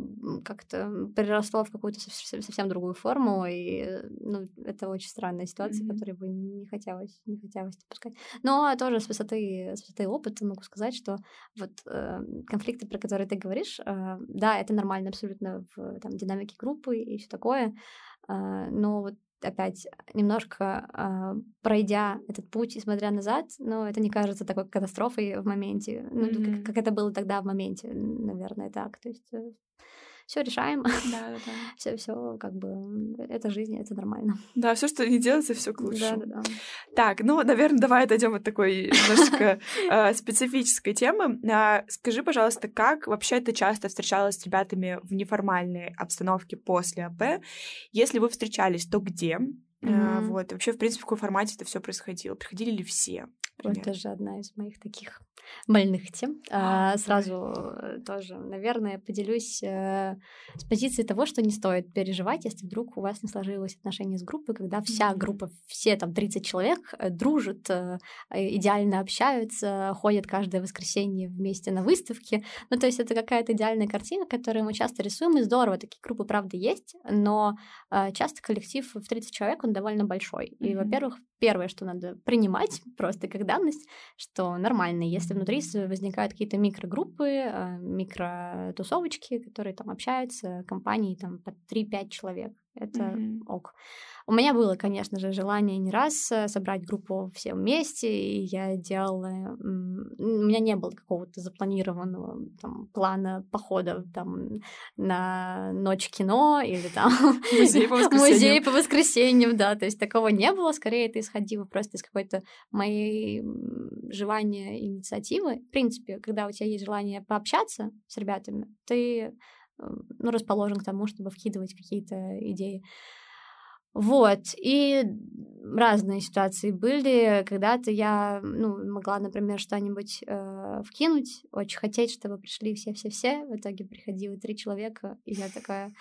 как-то переросло в какую-то совсем другую форму, и ну, это очень странная ситуация, mm-hmm. которую бы не хотелось, не хотелось допускать. Но тоже с высоты, с высоты опыта могу сказать, что вот э, конфликты, про которые ты говоришь, э, да, это нормально абсолютно в там, динамике группы и все такое. А, но вот опять немножко а, пройдя этот путь и смотря назад, но это не кажется такой катастрофой в моменте, ну, mm-hmm. как, как это было тогда в моменте, наверное, так. То есть э, все решаем. Да, да, да. все, все, как бы, это жизнь, это нормально. Да, все, что не делается, все к лучшему. Да, да, да. Так, ну, наверное, давай отойдем от такой немножко э, специфической темы. А, скажи, пожалуйста, как вообще ты часто встречалась с ребятами в неформальной обстановке после АП? Если вы встречались, то где? Mm-hmm. Вот. Вообще, в принципе, в каком формате это все происходило? Приходили ли все? Вот тоже одна из моих таких больных тем. А, сразу э, тоже, наверное, поделюсь э, с позиции того, что не стоит переживать, если вдруг у вас не сложилось отношения с группой, когда вся группа, все там 30 человек э, дружат, идеально общаются, ходят каждое воскресенье вместе на выставке. Ну, то есть это какая-то идеальная картина, которую мы часто рисуем, и здорово, такие группы, правда, есть, но часто коллектив в 30 человек, он довольно большой. И, mm-hmm. во-первых, первое, что надо принимать просто как данность, что нормально, если внутри возникают какие-то микрогруппы, а, микротусовочки, которые там общаются, компании там по 3-5 человек. Это mm-hmm. ок. У меня было, конечно же, желание не раз э, собрать группу все вместе, и я делала... У меня не было какого-то запланированного там, плана похода там, на ночь кино или там... Музей по воскресеньям. Музей по воскресеньям, да. То есть такого не было. Скорее, это исходило просто из какой-то моей желания инициативы. В принципе, когда у тебя есть желание пообщаться с ребятами, ты ну, расположен к тому, чтобы вкидывать какие-то идеи. Вот, и разные ситуации были. Когда-то я ну, могла, например, что-нибудь э, вкинуть, очень хотеть, чтобы пришли все-все-все. В итоге приходило три человека, и я такая,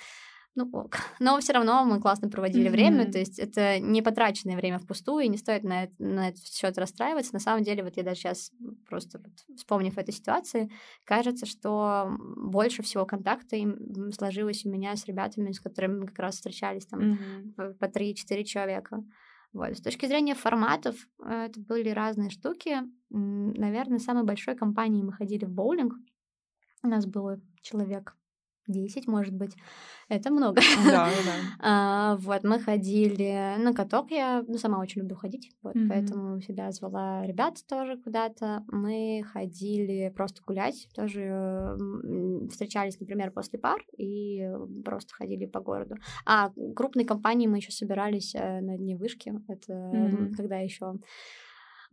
ну ок. Но все равно мы классно проводили mm-hmm. время, то есть это не потраченное время впустую, и не стоит на, это, на этот счет расстраиваться. На самом деле, вот я даже сейчас просто вот, вспомнив эту ситуацию, кажется, что больше всего контакта им сложилось у меня с ребятами, с которыми мы как раз встречались там mm-hmm. по 3-4 человека. Вот. С точки зрения форматов, э, это были разные штуки. Наверное, самой большой компанией мы ходили в боулинг. У нас было человек 10, может быть. Это много. Да, да. а, вот, мы ходили на каток. Я ну, сама очень люблю ходить, вот, mm-hmm. поэтому всегда звала ребят тоже куда-то. Мы ходили просто гулять, тоже встречались, например, после пар и просто ходили по городу. А крупные компании мы еще собирались э, на дне вышки. Это mm-hmm. когда еще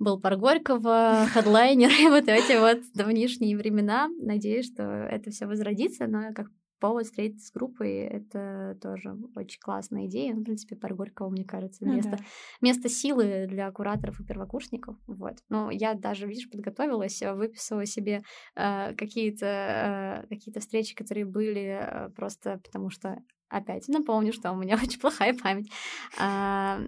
был пар Горького, хедлайнер и вот эти вот давнишние времена. Надеюсь, что это все возродится, но как повод встретиться с группой, это тоже очень классная идея. Ну, в принципе, пар Горького, мне кажется, ну, место, да. место силы для кураторов и первокурсников. Вот. Но я даже, видишь, подготовилась, выписала себе э, какие-то э, какие встречи, которые были э, просто потому что опять напомню, что у меня очень плохая память. А,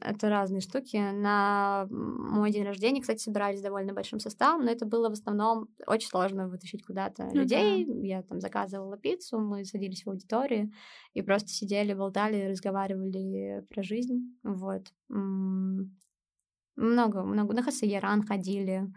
это разные штуки. На мой день рождения, кстати, собирались довольно большим составом, но это было в основном очень сложно вытащить куда-то ну, людей. Да. Я там заказывала пиццу, мы садились в аудитории и просто сидели, болтали, разговаривали про жизнь. Вот. Много, много. На Хасаяран ходили.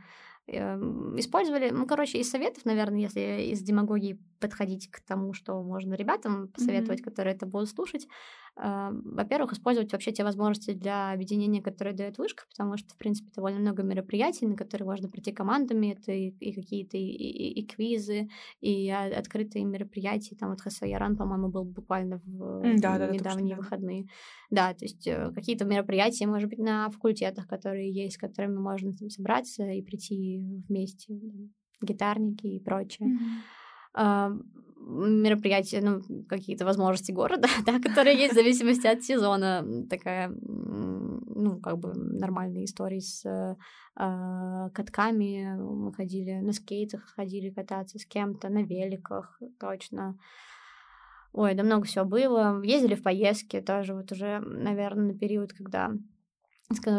Эм, использовали, ну, короче, из советов, наверное, если из демагогии подходить к тому, что можно ребятам посоветовать, mm-hmm. которые это будут слушать, э, во-первых, использовать вообще те возможности для объединения, которые дает вышка, потому что, в принципе, довольно много мероприятий, на которые можно прийти командами, это и, и какие-то и, и, и квизы, и открытые мероприятия, там вот Хасаяран, по-моему, был буквально в да, да, недавние точно, выходные. Да, то есть э, какие-то мероприятия, может быть, на факультетах, которые есть, с которыми можно там собраться и прийти вместе, гитарники и прочее. Mm-hmm. Мероприятия, ну, какие-то возможности города, да, которые есть в зависимости от сезона. Такая, ну, как бы нормальные истории с э, катками. Мы ходили на скейтах, ходили кататься с кем-то, на великах, точно. Ой, да много всего было. Ездили в поездки тоже вот уже, наверное, на период, когда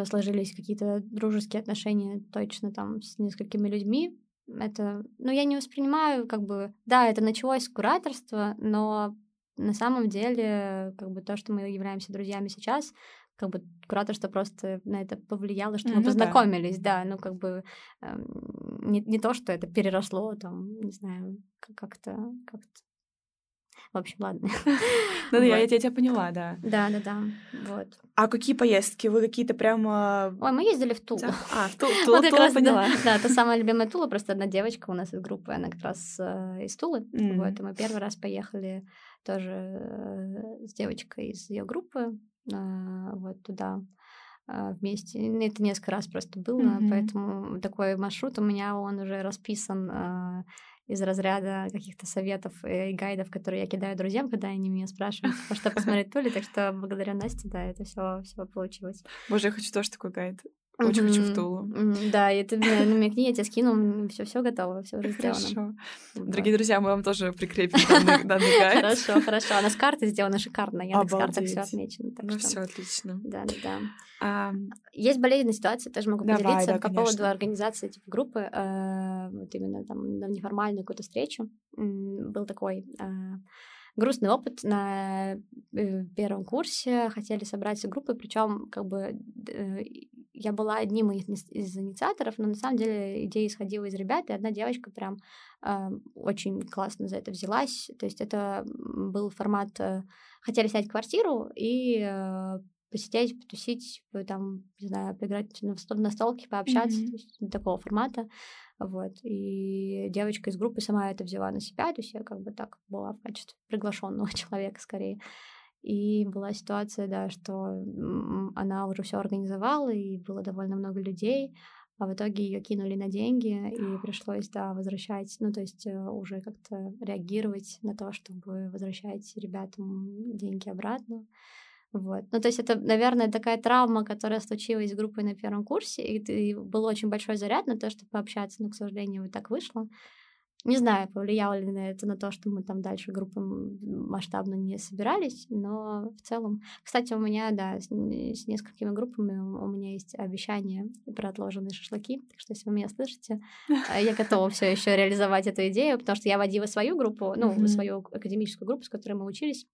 сложились какие-то дружеские отношения точно там с несколькими людьми. Это, ну, я не воспринимаю, как бы, да, это началось с кураторства, но на самом деле, как бы то, что мы являемся друзьями сейчас, как бы кураторство просто на это повлияло, что мы ну, познакомились, да. да, ну как бы э, не, не то, что это переросло, там, не знаю, как-то как-то в общем, ладно. Ну, я, тебя поняла, да. Да, да, да. Вот. А какие поездки? Вы какие-то прямо... Ой, мы ездили в Тулу. А, в Тулу, Тулу, Тулу поняла. Да, это самая любимая Тула. Просто одна девочка у нас из группы, она как раз э, из Тулы. Вот, и мы первый раз поехали тоже э, с девочкой из ее группы э, вот туда вместе. Это несколько раз просто было, mm-hmm. поэтому такой маршрут у меня, он уже расписан из разряда каких-то советов и гайдов, которые я кидаю друзьям, когда они меня спрашивают, по что посмотреть то ли. Так что благодаря Насте, да, это все все получилось. Боже, я хочу тоже такой гайд. Очень mm-hmm. хочу в Тулу. Mm-hmm. Да, и ты мне намекни, я тебе скину, все все готово, все уже сделано. Хорошо. Дорогие друзья, мы вам тоже прикрепим данный, данный гайд. Хорошо, хорошо. А у нас карты сделаны шикарно, я на картах все отмечено. ну все отлично. Да, да, да. А... Есть болезненная ситуация, тоже могу Давай, поделиться да, по конечно. поводу организации типа группы, э, вот именно там на неформальную какую-то встречу. Был такой э, грустный опыт на э, первом курсе. Хотели собрать группы, причем как бы э, я была одним из, из инициаторов, но на самом деле идея исходила из ребят, и одна девочка прям э, очень классно за это взялась. То есть это был формат, э, хотели снять квартиру и э, посидеть, потусить, там, не знаю, поиграть на, на столке, пообщаться, mm-hmm. то есть такого формата. Вот. И девочка из группы сама это взяла на себя, то есть я как бы так была в качестве приглашенного человека скорее. И была ситуация, да, что она уже все организовала, и было довольно много людей. а в итоге ее кинули на деньги, и пришлось, да, возвращать, ну, то есть э, уже как-то реагировать на то, чтобы возвращать ребятам деньги обратно. Вот. Ну, то есть это, наверное, такая травма, которая случилась с группой на первом курсе, и, и был очень большой заряд на то, чтобы пообщаться, но, к сожалению, вот так вышло. Не знаю, повлияло ли на это на то, что мы там дальше группы масштабно не собирались, но в целом... Кстати, у меня, да, с, с несколькими группами у меня есть обещание про отложенные шашлыки, так что если вы меня слышите, э, я готова все еще реализовать эту идею, потому что я водила свою группу, ну, свою академическую группу, с которой мы учились,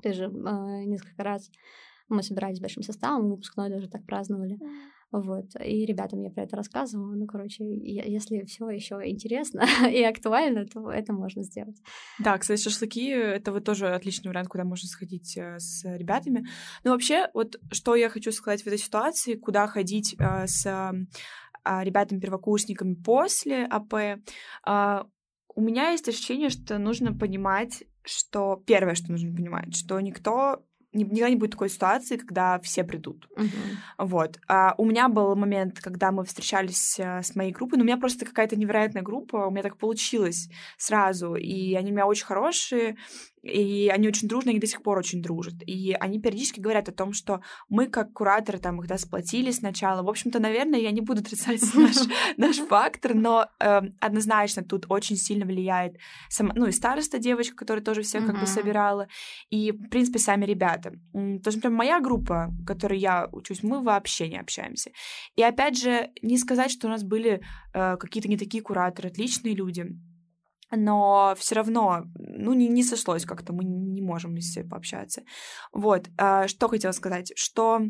тоже э, несколько раз мы собирались большим составом, выпускной даже так праздновали. Вот. И ребятам я про это рассказывала. Ну, короче, если все еще интересно и актуально, то это можно сделать. Да, кстати, шашлыки — это вот тоже отличный вариант, куда можно сходить э, с ребятами. Но вообще, вот что я хочу сказать в этой ситуации, куда ходить э, с э, ребятами-первокурсниками после АП, э, у меня есть ощущение, что нужно понимать, что первое, что нужно понимать, что никто никогда не будет такой ситуации, когда все придут. Uh-huh. Вот. А у меня был момент, когда мы встречались э, с моей группой, но у меня просто какая-то невероятная группа, у меня так получилось сразу, и они у меня очень хорошие, и они очень дружны, они до сих пор очень дружат. И они периодически говорят о том, что мы, как кураторы, там, когда сплотились сначала, в общем-то, наверное, я не буду отрицать наш, наш фактор, но э, однозначно тут очень сильно влияет сама, ну, и староста девочка, которая тоже всех как бы собирала, и, в принципе, сами ребята. То есть, например, моя группа, в которой я учусь, мы вообще не общаемся. И, опять же, не сказать, что у нас были э, какие-то не такие кураторы, отличные люди но все равно, ну, не, не сошлось как-то, мы не можем вместе пообщаться. Вот, а, что хотела сказать, что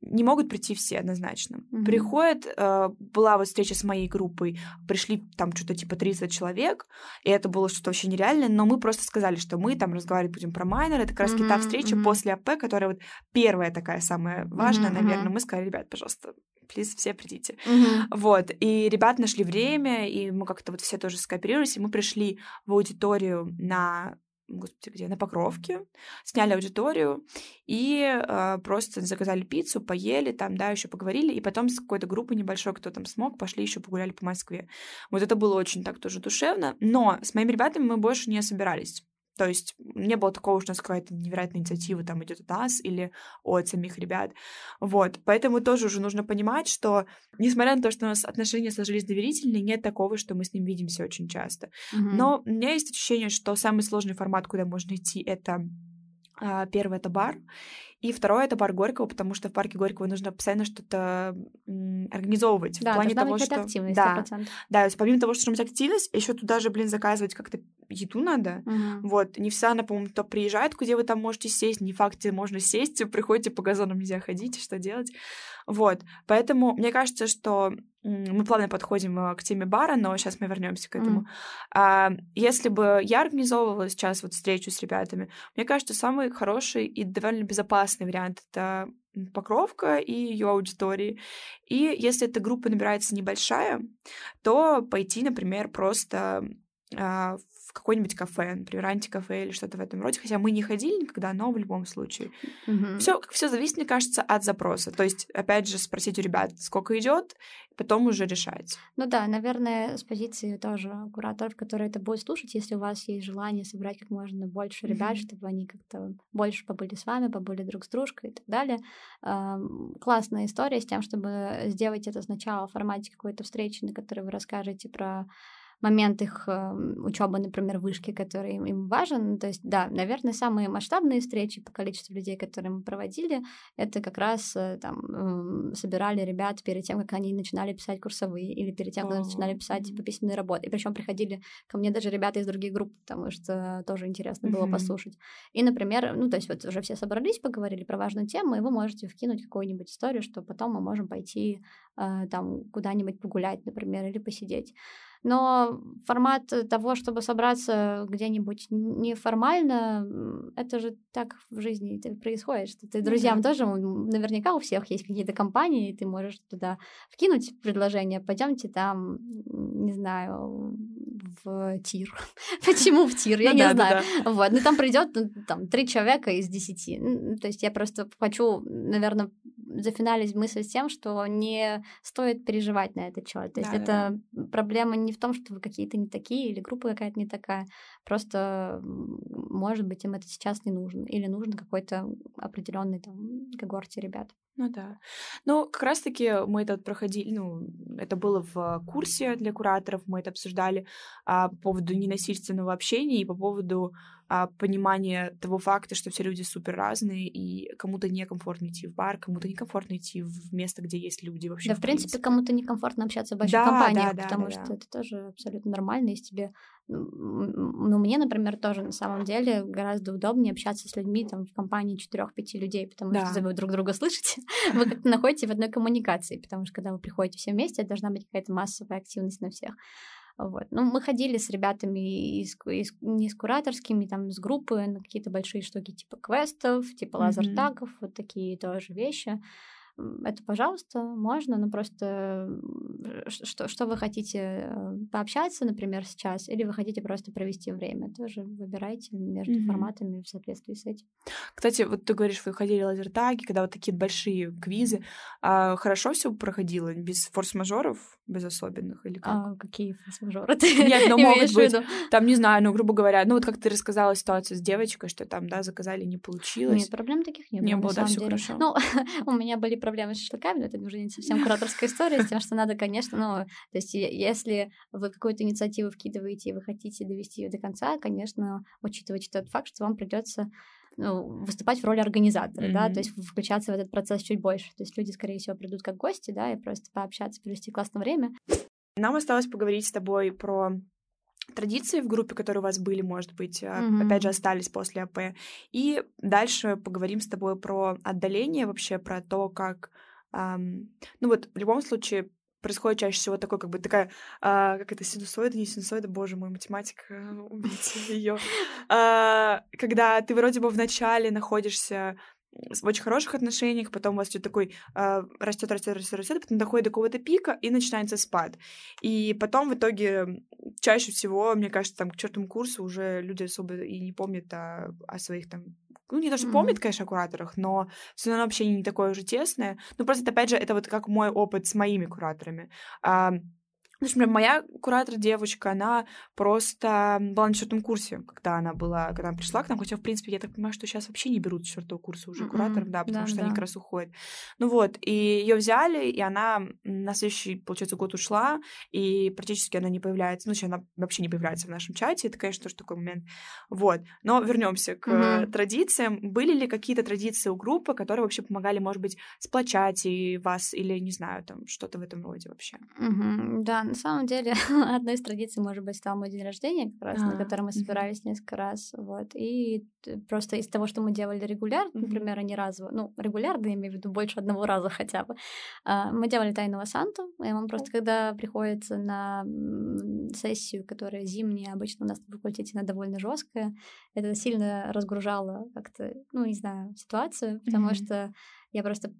не могут прийти все однозначно. Mm-hmm. Приходит, а, была вот встреча с моей группой, пришли там что-то типа 30 человек, и это было что-то вообще нереальное, но мы просто сказали, что мы там разговаривать будем про майнер, это как раз mm-hmm. та встреча mm-hmm. после АП, которая вот первая такая самая важная, mm-hmm. наверное, мы сказали, ребят, пожалуйста, плиз, все придите. Mm-hmm. Вот, и ребята нашли время, и мы как-то вот все тоже скооперировались, и мы пришли в аудиторию на господи, где, на Покровке, сняли аудиторию и э, просто заказали пиццу, поели там, да, еще поговорили, и потом с какой-то группой небольшой, кто там смог, пошли еще погуляли по Москве. Вот это было очень так тоже душевно, но с моими ребятами мы больше не собирались. То есть не было такого, что у нас какая-то невероятная инициатива там идет от нас или от самих ребят. Вот. Поэтому тоже уже нужно понимать, что несмотря на то, что у нас отношения сложились доверительные, нет такого, что мы с ним видимся очень часто. Mm-hmm. Но у меня есть ощущение, что самый сложный формат, куда можно идти, это первый это бар. И второе это бар Горького, потому что в парке Горького нужно постоянно что-то организовывать. Да, в плане того, что. Активность, да, да, то есть помимо того, что нужно активность, еще туда же, блин, заказывать как-то еду надо. Угу. Вот. Не вся она, по-моему, то приезжает, где вы там можете сесть, не факт, где можно сесть, приходите по газонам нельзя ходить, что делать. Вот. Поэтому мне кажется, что мы плавно подходим э, к теме бара, но сейчас мы вернемся к этому. Mm. А, если бы я организовывала сейчас вот встречу с ребятами, мне кажется, самый хороший и довольно безопасный вариант это Покровка и ее аудитории. И если эта группа набирается небольшая, то пойти, например, просто а, в какое-нибудь кафе, например, антикафе или что-то в этом роде. Хотя мы не ходили никогда, но в любом случае. Mm-hmm. Все, все зависит, мне кажется, от запроса. То есть, опять же, спросить у ребят, сколько идет, потом уже решать. Ну да, наверное, с позиции тоже кураторов, которые это будут слушать, если у вас есть желание собрать как можно больше ребят, mm-hmm. чтобы они как-то больше побыли с вами, побыли друг с дружкой и так далее. Эм, классная история с тем, чтобы сделать это сначала в формате какой-то встречи, на которой вы расскажете про момент их э, учебы, например, вышки, который им, важен. То есть, да, наверное, самые масштабные встречи по количеству людей, которые мы проводили, это как раз э, там собирали ребят перед тем, как они начинали писать курсовые или перед тем, как они начинали писать типа, письменные работы. И причем приходили ко мне даже ребята из других групп, потому что тоже интересно было mm-hmm. послушать. И, например, ну, то есть вот уже все собрались, поговорили про важную тему, и вы можете вкинуть какую-нибудь историю, что потом мы можем пойти э, там куда-нибудь погулять, например, или посидеть. Но формат того, чтобы собраться где-нибудь неформально, это же так в жизни происходит, что ты ну друзьям mm-hmm. тоже, наверняка у всех есть какие-то компании, и ты можешь туда вкинуть предложение, пойдемте там, не знаю, в тир. Почему в тир? Я ну, не да, знаю. Да, да. Вот. Ну, там придет ну, там три человека из десяти. То есть я просто хочу, наверное, зафиналить мысль с тем, что не стоит переживать на этот счет. То есть это проблема не в том, что вы какие-то не такие или группа какая-то не такая. Просто, может быть, им это сейчас не нужно. Или нужен какой-то определенный там когорте ребят. Ну да. Ну, как раз-таки мы это проходили, ну, это было в курсе для кураторов, мы это обсуждали а, по поводу ненасильственного общения и по поводу а, понимания того факта, что все люди супер разные, и кому-то некомфортно идти в бар, кому-то некомфортно идти в место, где есть люди вообще. Да, в, принципе, принципе, кому-то некомфортно общаться в больших да, компаниях, да, да, потому да, что да. это тоже абсолютно нормально, если тебе ну, мне, например, тоже на самом деле гораздо удобнее общаться с людьми там в компании 4-5 людей, потому да. что вы друг друга слышите, вы как-то находите в одной коммуникации, потому что когда вы приходите все вместе, должна быть какая-то массовая активность на всех. Вот. Ну, мы ходили с ребятами из, из, не с кураторскими, там, с группы на какие-то большие штуки типа квестов, типа mm-hmm. лазертагов, вот такие тоже вещи это, пожалуйста, можно, но просто что, что вы хотите э, пообщаться, например, сейчас, или вы хотите просто провести время, тоже выбирайте между mm-hmm. форматами в соответствии с этим. Кстати, вот ты говоришь, вы ходили лазертаги, когда вот такие большие квизы, а хорошо все проходило, без форс-мажоров, без особенных, или как? А, какие форс-мажоры Нет, ну могут быть, там, не знаю, ну, грубо говоря, ну вот как ты рассказала ситуацию с девочкой, что там, да, заказали, не получилось. Нет, проблем таких не было. Не было, да, все хорошо. Ну, у меня были проблемы с шашлыками, но это уже не совсем кураторская история, с тем, что надо, конечно, ну, то есть если вы какую-то инициативу вкидываете и вы хотите довести ее до конца, конечно, учитывайте тот факт, что вам придется ну, выступать в роли организатора, mm-hmm. да, то есть включаться в этот процесс чуть больше. То есть люди, скорее всего, придут как гости, да, и просто пообщаться, провести классное время. Нам осталось поговорить с тобой про традиции в группе, которые у вас были, может быть, mm-hmm. опять же, остались после АП. И дальше поговорим с тобой про отдаление вообще, про то, как Um, ну вот в любом случае происходит чаще всего такой, как бы такая, а, как это, синусоида, не синусоида, боже мой, математика, убейте ее. А, когда ты вроде бы в начале находишься в очень хороших отношениях, потом у вас идет такой э, растет, растет, растет, растет, потом доходит до какого-то пика и начинается спад. И потом в итоге чаще всего, мне кажется, там к четвертому курсу уже люди особо и не помнят о, о своих там ну, не то, что mm-hmm. помнит, конечно, о кураторах, но все равно общение не такое уже тесное. Ну, просто, опять же, это вот как мой опыт с моими кураторами. А, Например, моя куратор девочка, она просто была на четвертом курсе, когда она была, когда она пришла к нам, хотя, в принципе, я так понимаю, что сейчас вообще не берут четвертого курса уже mm-hmm. кураторов, да, потому да, что да. они как раз уходят. Ну вот, и ее взяли, и она на следующий, получается, год ушла, и практически она не появляется, ну, она вообще не появляется в нашем чате, это, конечно, тоже такой момент. Вот, но вернемся к mm-hmm. традициям. Были ли какие-то традиции у группы, которые вообще помогали, может быть, сплочать и вас, или, не знаю, там, что-то в этом роде вообще? Mm-hmm. Да, на самом деле, одной из традиций, может быть, стал мой день рождения, как раз, а, на который мы собирались угу. несколько раз. Вот. И просто из того, что мы делали регулярно, угу. например, а не разово, ну, регулярно, я имею в виду больше одного раза хотя бы, а, мы делали тайного Санту, и он просто, когда приходится на сессию, которая зимняя, обычно у нас на факультете она довольно жесткая, это сильно разгружало как-то, ну, не знаю, ситуацию, потому что я просто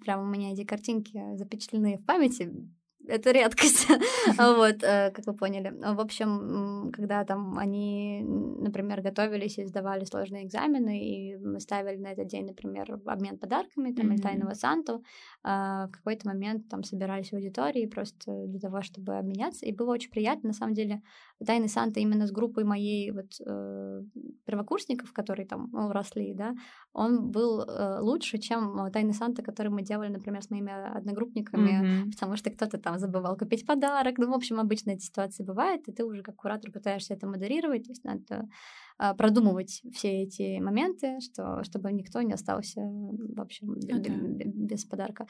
прям у меня эти картинки запечатлены в памяти это редкость, вот, э, как вы поняли. В общем, когда там они, например, готовились и сдавали сложные экзамены, и мы ставили на этот день, например, обмен подарками, там, или тайного Санту, а, в какой-то момент там собирались в аудитории просто для того, чтобы обменяться, и было очень приятно, на самом деле, Тайный Санта именно с группой моей вот э, первокурсников, которые там ну, росли, да, он был э, лучше, чем Тайный Санта, который мы делали, например, с моими одногруппниками, mm-hmm. потому что кто-то там забывал купить подарок. Ну, в общем, обычно эти ситуации бывают, и ты уже как куратор пытаешься это модерировать, то есть надо э, продумывать все эти моменты, что, чтобы никто не остался, в общем, okay. без подарка.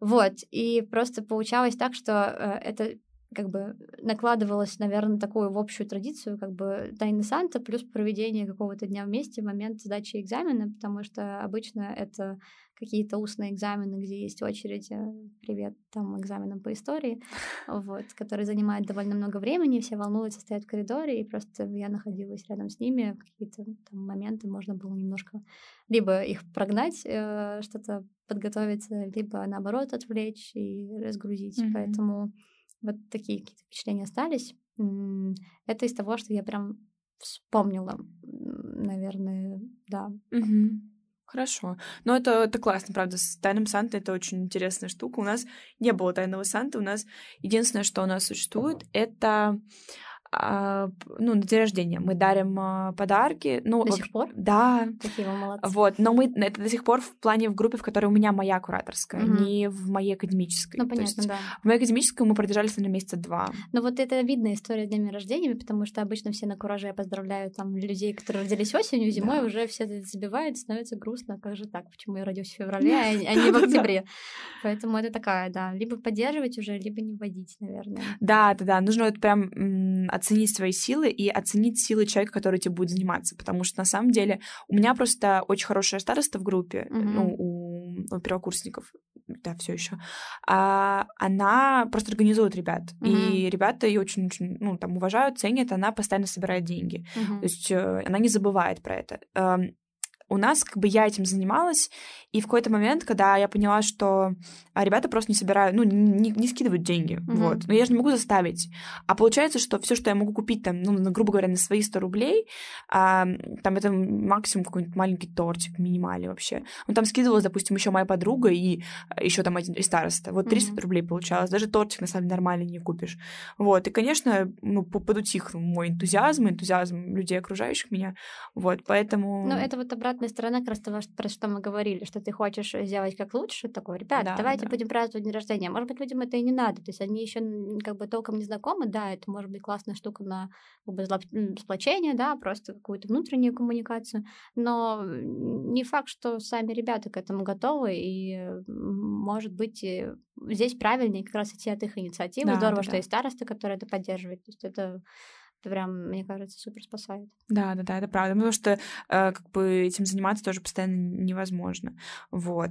Вот, и просто получалось так, что э, это как бы накладывалось, наверное, такую в общую традицию, как бы тайны Санта плюс проведение какого-то дня вместе в момент сдачи экзамена, потому что обычно это какие-то устные экзамены, где есть очередь, э, привет, там, экзаменам по истории, вот, которые занимают довольно много времени, все волнуются, стоят в коридоре, и просто я находилась рядом с ними, в какие-то там моменты можно было немножко либо их прогнать, э, что-то подготовиться, либо наоборот отвлечь и разгрузить, mm-hmm. поэтому вот такие какие-то впечатления остались. Это из того, что я прям вспомнила, наверное, да. Угу. Хорошо. Но это, это классно, правда. С Тайным Санта это очень интересная штука. У нас не было Тайного Санта. У нас единственное, что у нас существует, это ну, на день рождения мы дарим а, подарки. Ну, до сих пор? Да. Какие вы молодцы. Вот, но мы это до сих пор в плане в группе, в которой у меня моя кураторская, угу. не в моей академической. Ну, понятно, есть, да. В моей академической мы продержались на месяца два. Ну, вот это видная история с днями рождения, потому что обычно все на кураже поздравляют там людей, которые родились осенью, зимой да. уже все забивают, становится грустно. Как же так? Почему я родился в феврале, а, а не в октябре? Поэтому это такая, да, либо поддерживать уже, либо не вводить, наверное. Да, да, да. Нужно вот прям оценить свои силы и оценить силы человека, который тебе будет заниматься. Потому что на самом деле у меня просто очень хорошая староста в группе, mm-hmm. ну, у, у первокурсников, да, все еще. А, она просто организует ребят. Mm-hmm. И ребята ее очень-очень, ну, там, уважают, ценят, она постоянно собирает деньги. Mm-hmm. То есть э, она не забывает про это. У нас как бы я этим занималась, и в какой-то момент, когда я поняла, что а, ребята просто не собирают, ну, не, не скидывают деньги, mm-hmm. вот, но я же не могу заставить. А получается, что все, что я могу купить там, ну, грубо говоря, на свои 100 рублей, а, там это максимум какой-нибудь маленький тортик, минимали вообще. Ну, там скидывалась, допустим, еще моя подруга и а, еще там один и староста. Вот 300 mm-hmm. рублей получалось. Даже тортик, на самом деле, нормальный не купишь. Вот, и, конечно, ну, подутих мой энтузиазм, энтузиазм людей, окружающих меня, вот, поэтому... Ну, это вот обратная сторона, как раз того, про что мы говорили, что ты хочешь сделать как лучше, такой, ребят, да, давайте да. будем праздновать день рождения. Может быть, людям это и не надо, то есть они еще как бы толком не знакомы, да, это может быть классная штука на как бы, сплочение, да, просто какую-то внутреннюю коммуникацию, но не факт, что сами ребята к этому готовы, и, может быть, здесь правильнее как раз идти от их инициативы. Да, Здорово, да, что да. есть старосты, которые это поддерживают. То есть это это прям, мне кажется, супер спасает. Да, да, да, это правда. Потому что э, как бы этим заниматься тоже постоянно невозможно. Вот.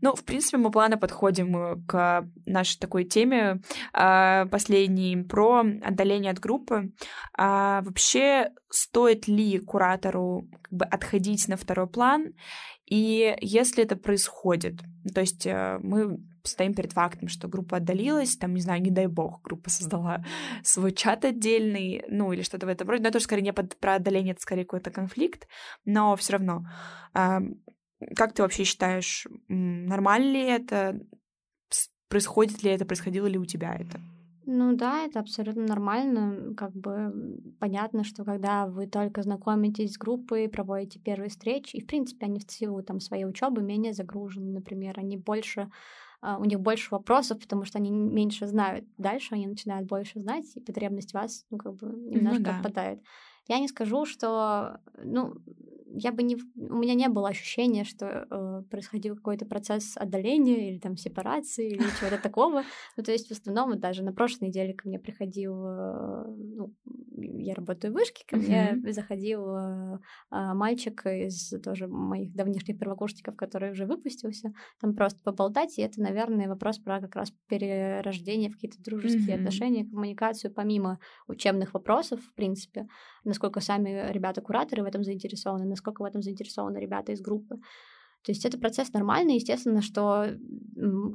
Ну, в принципе, мы плавно подходим э, к нашей такой теме э, последней про отдаление от группы. А вообще, стоит ли куратору как бы отходить на второй план? И если это происходит, то есть э, мы стоим перед фактом, что группа отдалилась, там, не знаю, не дай бог, группа создала свой чат отдельный, ну, или что-то в этом роде. Но это тоже скорее не под, про отдаление, это скорее какой-то конфликт, но все равно. Как ты вообще считаешь, нормально ли это? Происходит ли это? Происходило ли у тебя это? Ну да, это абсолютно нормально. Как бы понятно, что когда вы только знакомитесь с группой, проводите первые встречи, и в принципе они в силу там своей учебы менее загружены, например, они больше а, у них больше вопросов, потому что они меньше знают. Дальше они начинают больше знать, и потребность вас, ну, как бы немножко ну, да. отпадает. Я не скажу, что, ну, я бы не, у меня не было ощущения, что э, происходил какой-то процесс отдаления или там сепарации или чего-то такого. Ну, то есть в основном вот даже на прошлой неделе ко мне приходил, э, ну, я работаю в вышке, ко мне заходил э, э, мальчик из тоже моих давнишних первокурсников, который уже выпустился, там просто поболтать, и это, наверное, вопрос про как раз перерождение в какие-то дружеские отношения, коммуникацию помимо учебных вопросов, в принципе, насколько сами ребята-кураторы в этом заинтересованы, насколько в этом заинтересованы ребята из группы. То есть это процесс нормальный, естественно, что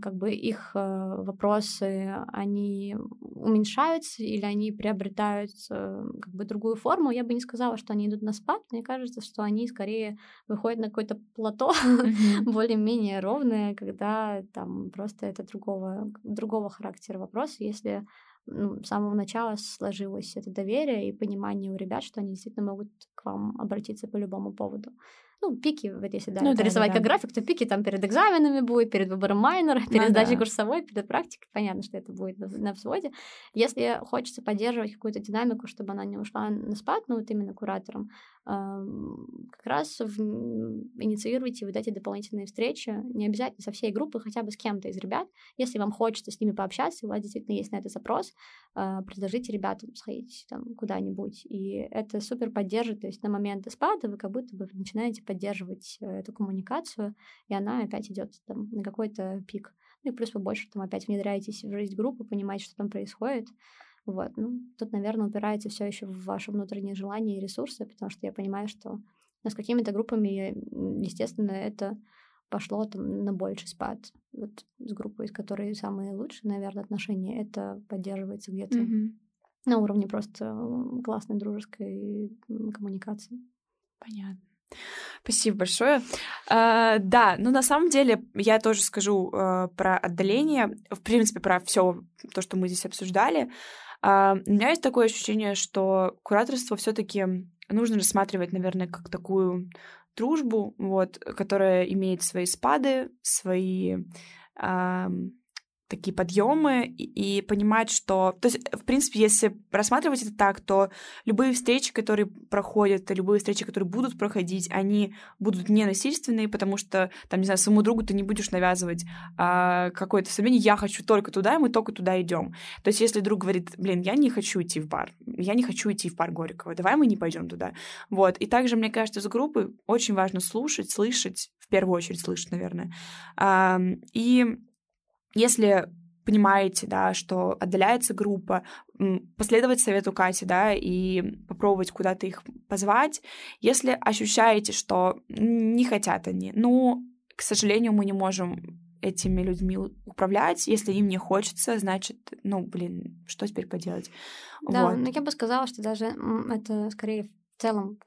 как бы их э, вопросы, они уменьшаются или они приобретают как бы другую форму. Я бы не сказала, что они идут на спад. Мне кажется, что они скорее выходят на какое-то плато mm-hmm. более-менее ровное, когда там просто это другого, другого характера вопрос. Если ну, с самого начала сложилось это доверие и понимание у ребят, что они действительно могут к вам обратиться по любому поводу. ну, пики, вот если да, Ну это да, рисовать да, как да. график, то пики там перед экзаменами будет, перед выбором майнера, перед Ну сдачей да. курсовой, перед практикой. Понятно, что это будет на, на взводе. Если хочется поддерживать какую-то динамику, чтобы она не ушла на спад, ну, вот именно куратором, как раз в- инициируйте вот эти дополнительные встречи, не обязательно со всей группы, хотя бы с кем-то из ребят. Если вам хочется с ними пообщаться, у вас действительно есть на это запрос, а, предложите ребятам сходить там куда-нибудь. И это супер поддержит, то есть на момент спада вы как будто бы начинаете поддерживать э, эту коммуникацию, и она опять идет там на какой-то пик. Ну и плюс вы больше там опять внедряетесь в жизнь группы, понимаете, что там происходит. Вот, ну, тут, наверное, упирается все еще в ваше внутреннее желание и ресурсы, потому что я понимаю, что ну, с какими-то группами, естественно, это пошло там на больший спад. Вот с группой, с которой самые лучшие, наверное, отношения, это поддерживается где-то Мгм. на уровне просто классной дружеской коммуникации. Понятно. Спасибо большое. А, да, ну на самом деле я тоже скажу э, про отдаление, в принципе, про все то, что мы здесь обсуждали. А, у меня есть такое ощущение, что кураторство все-таки нужно рассматривать, наверное, как такую дружбу, вот, которая имеет свои спады, свои ам, такие подъемы и, и понимать, что, то есть, в принципе, если рассматривать это так, то любые встречи, которые проходят, любые встречи, которые будут проходить, они будут не насильственные, потому что, там, не знаю, своему другу ты не будешь навязывать а, какое-то состояние, я хочу только туда, и мы только туда идем. То есть, если друг говорит, блин, я не хочу идти в бар, я не хочу идти в бар Горького, давай мы не пойдем туда. Вот. И также, мне кажется, с группы очень важно слушать, слышать, в первую очередь слышать, наверное. Ам, И если понимаете, да, что отдаляется группа, последовать совету Кати, да, и попробовать куда-то их позвать. Если ощущаете, что не хотят они, ну, к сожалению, мы не можем этими людьми управлять. Если им не хочется, значит, ну, блин, что теперь поделать? Да, Вот. но я бы сказала, что даже это скорее в целом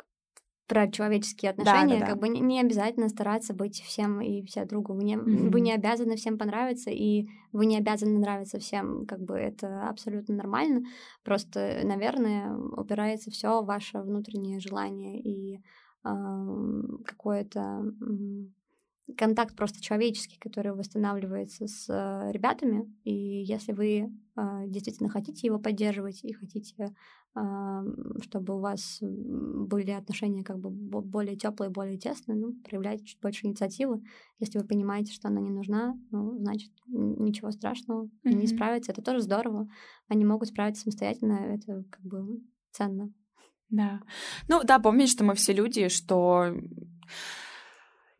про человеческие Да, отношения, да, да. как бы не, обязательно стараться быть всем и вся другу. Вы не, Мгм. вы не обязаны всем понравиться, и вы не обязаны нравиться всем. Как бы это абсолютно нормально. Просто, наверное, упирается все ваше внутреннее желание и ам, какое-то контакт просто человеческий, который восстанавливается с э, ребятами. И если вы э, действительно хотите его поддерживать и хотите, а, чтобы у вас были отношения как бы бо- более теплые, более тесные, ну, проявляйте чуть больше инициативы. Если вы понимаете, что она не нужна, ну, значит, ничего страшного, они не Мгм. справятся, это тоже здорово. Они могут справиться самостоятельно, это как бы ценно. Да. Ну да, помнить, что мы все люди, что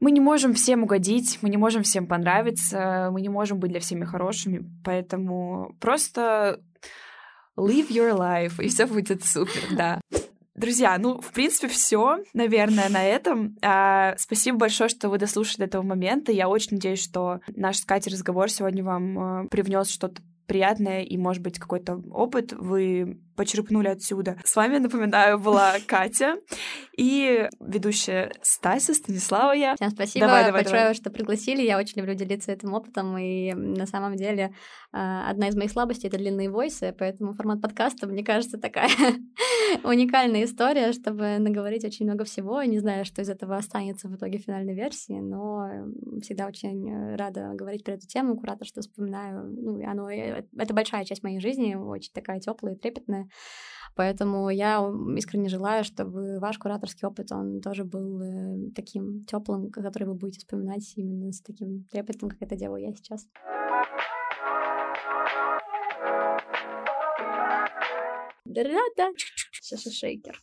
мы не можем всем угодить, мы не можем всем понравиться, мы не можем быть для всеми хорошими, поэтому просто live your life, и все будет супер, да. Друзья, ну, в принципе, все, наверное, на этом. А, спасибо большое, что вы дослушали до этого момента. Я очень надеюсь, что наш с разговор сегодня вам э, привнес что-то приятное и, может быть, какой-то опыт вы почерпнули отсюда. С вами, напоминаю, была Катя и ведущая Стася Станислава я. Всем спасибо Давай, давай, большое, давай. что пригласили. Я очень люблю делиться этим опытом. И на самом деле а, одна из моих слабостей — это длинные войсы, поэтому формат подкаста, мне кажется, такая уникальная история, чтобы наговорить очень много всего. Не знаю, что из этого останется в итоге финальной версии, но всегда очень рада говорить про эту тему. Куратор, что вспоминаю, ну, оно, это большая часть моей жизни, очень такая теплая и трепетная. Поэтому я искренне желаю, чтобы ваш кураторский опыт, он тоже был э, таким теплым, который вы будете вспоминать именно с таким трепетом, как это делаю я сейчас. Да-да-да. Сейчас шейкер.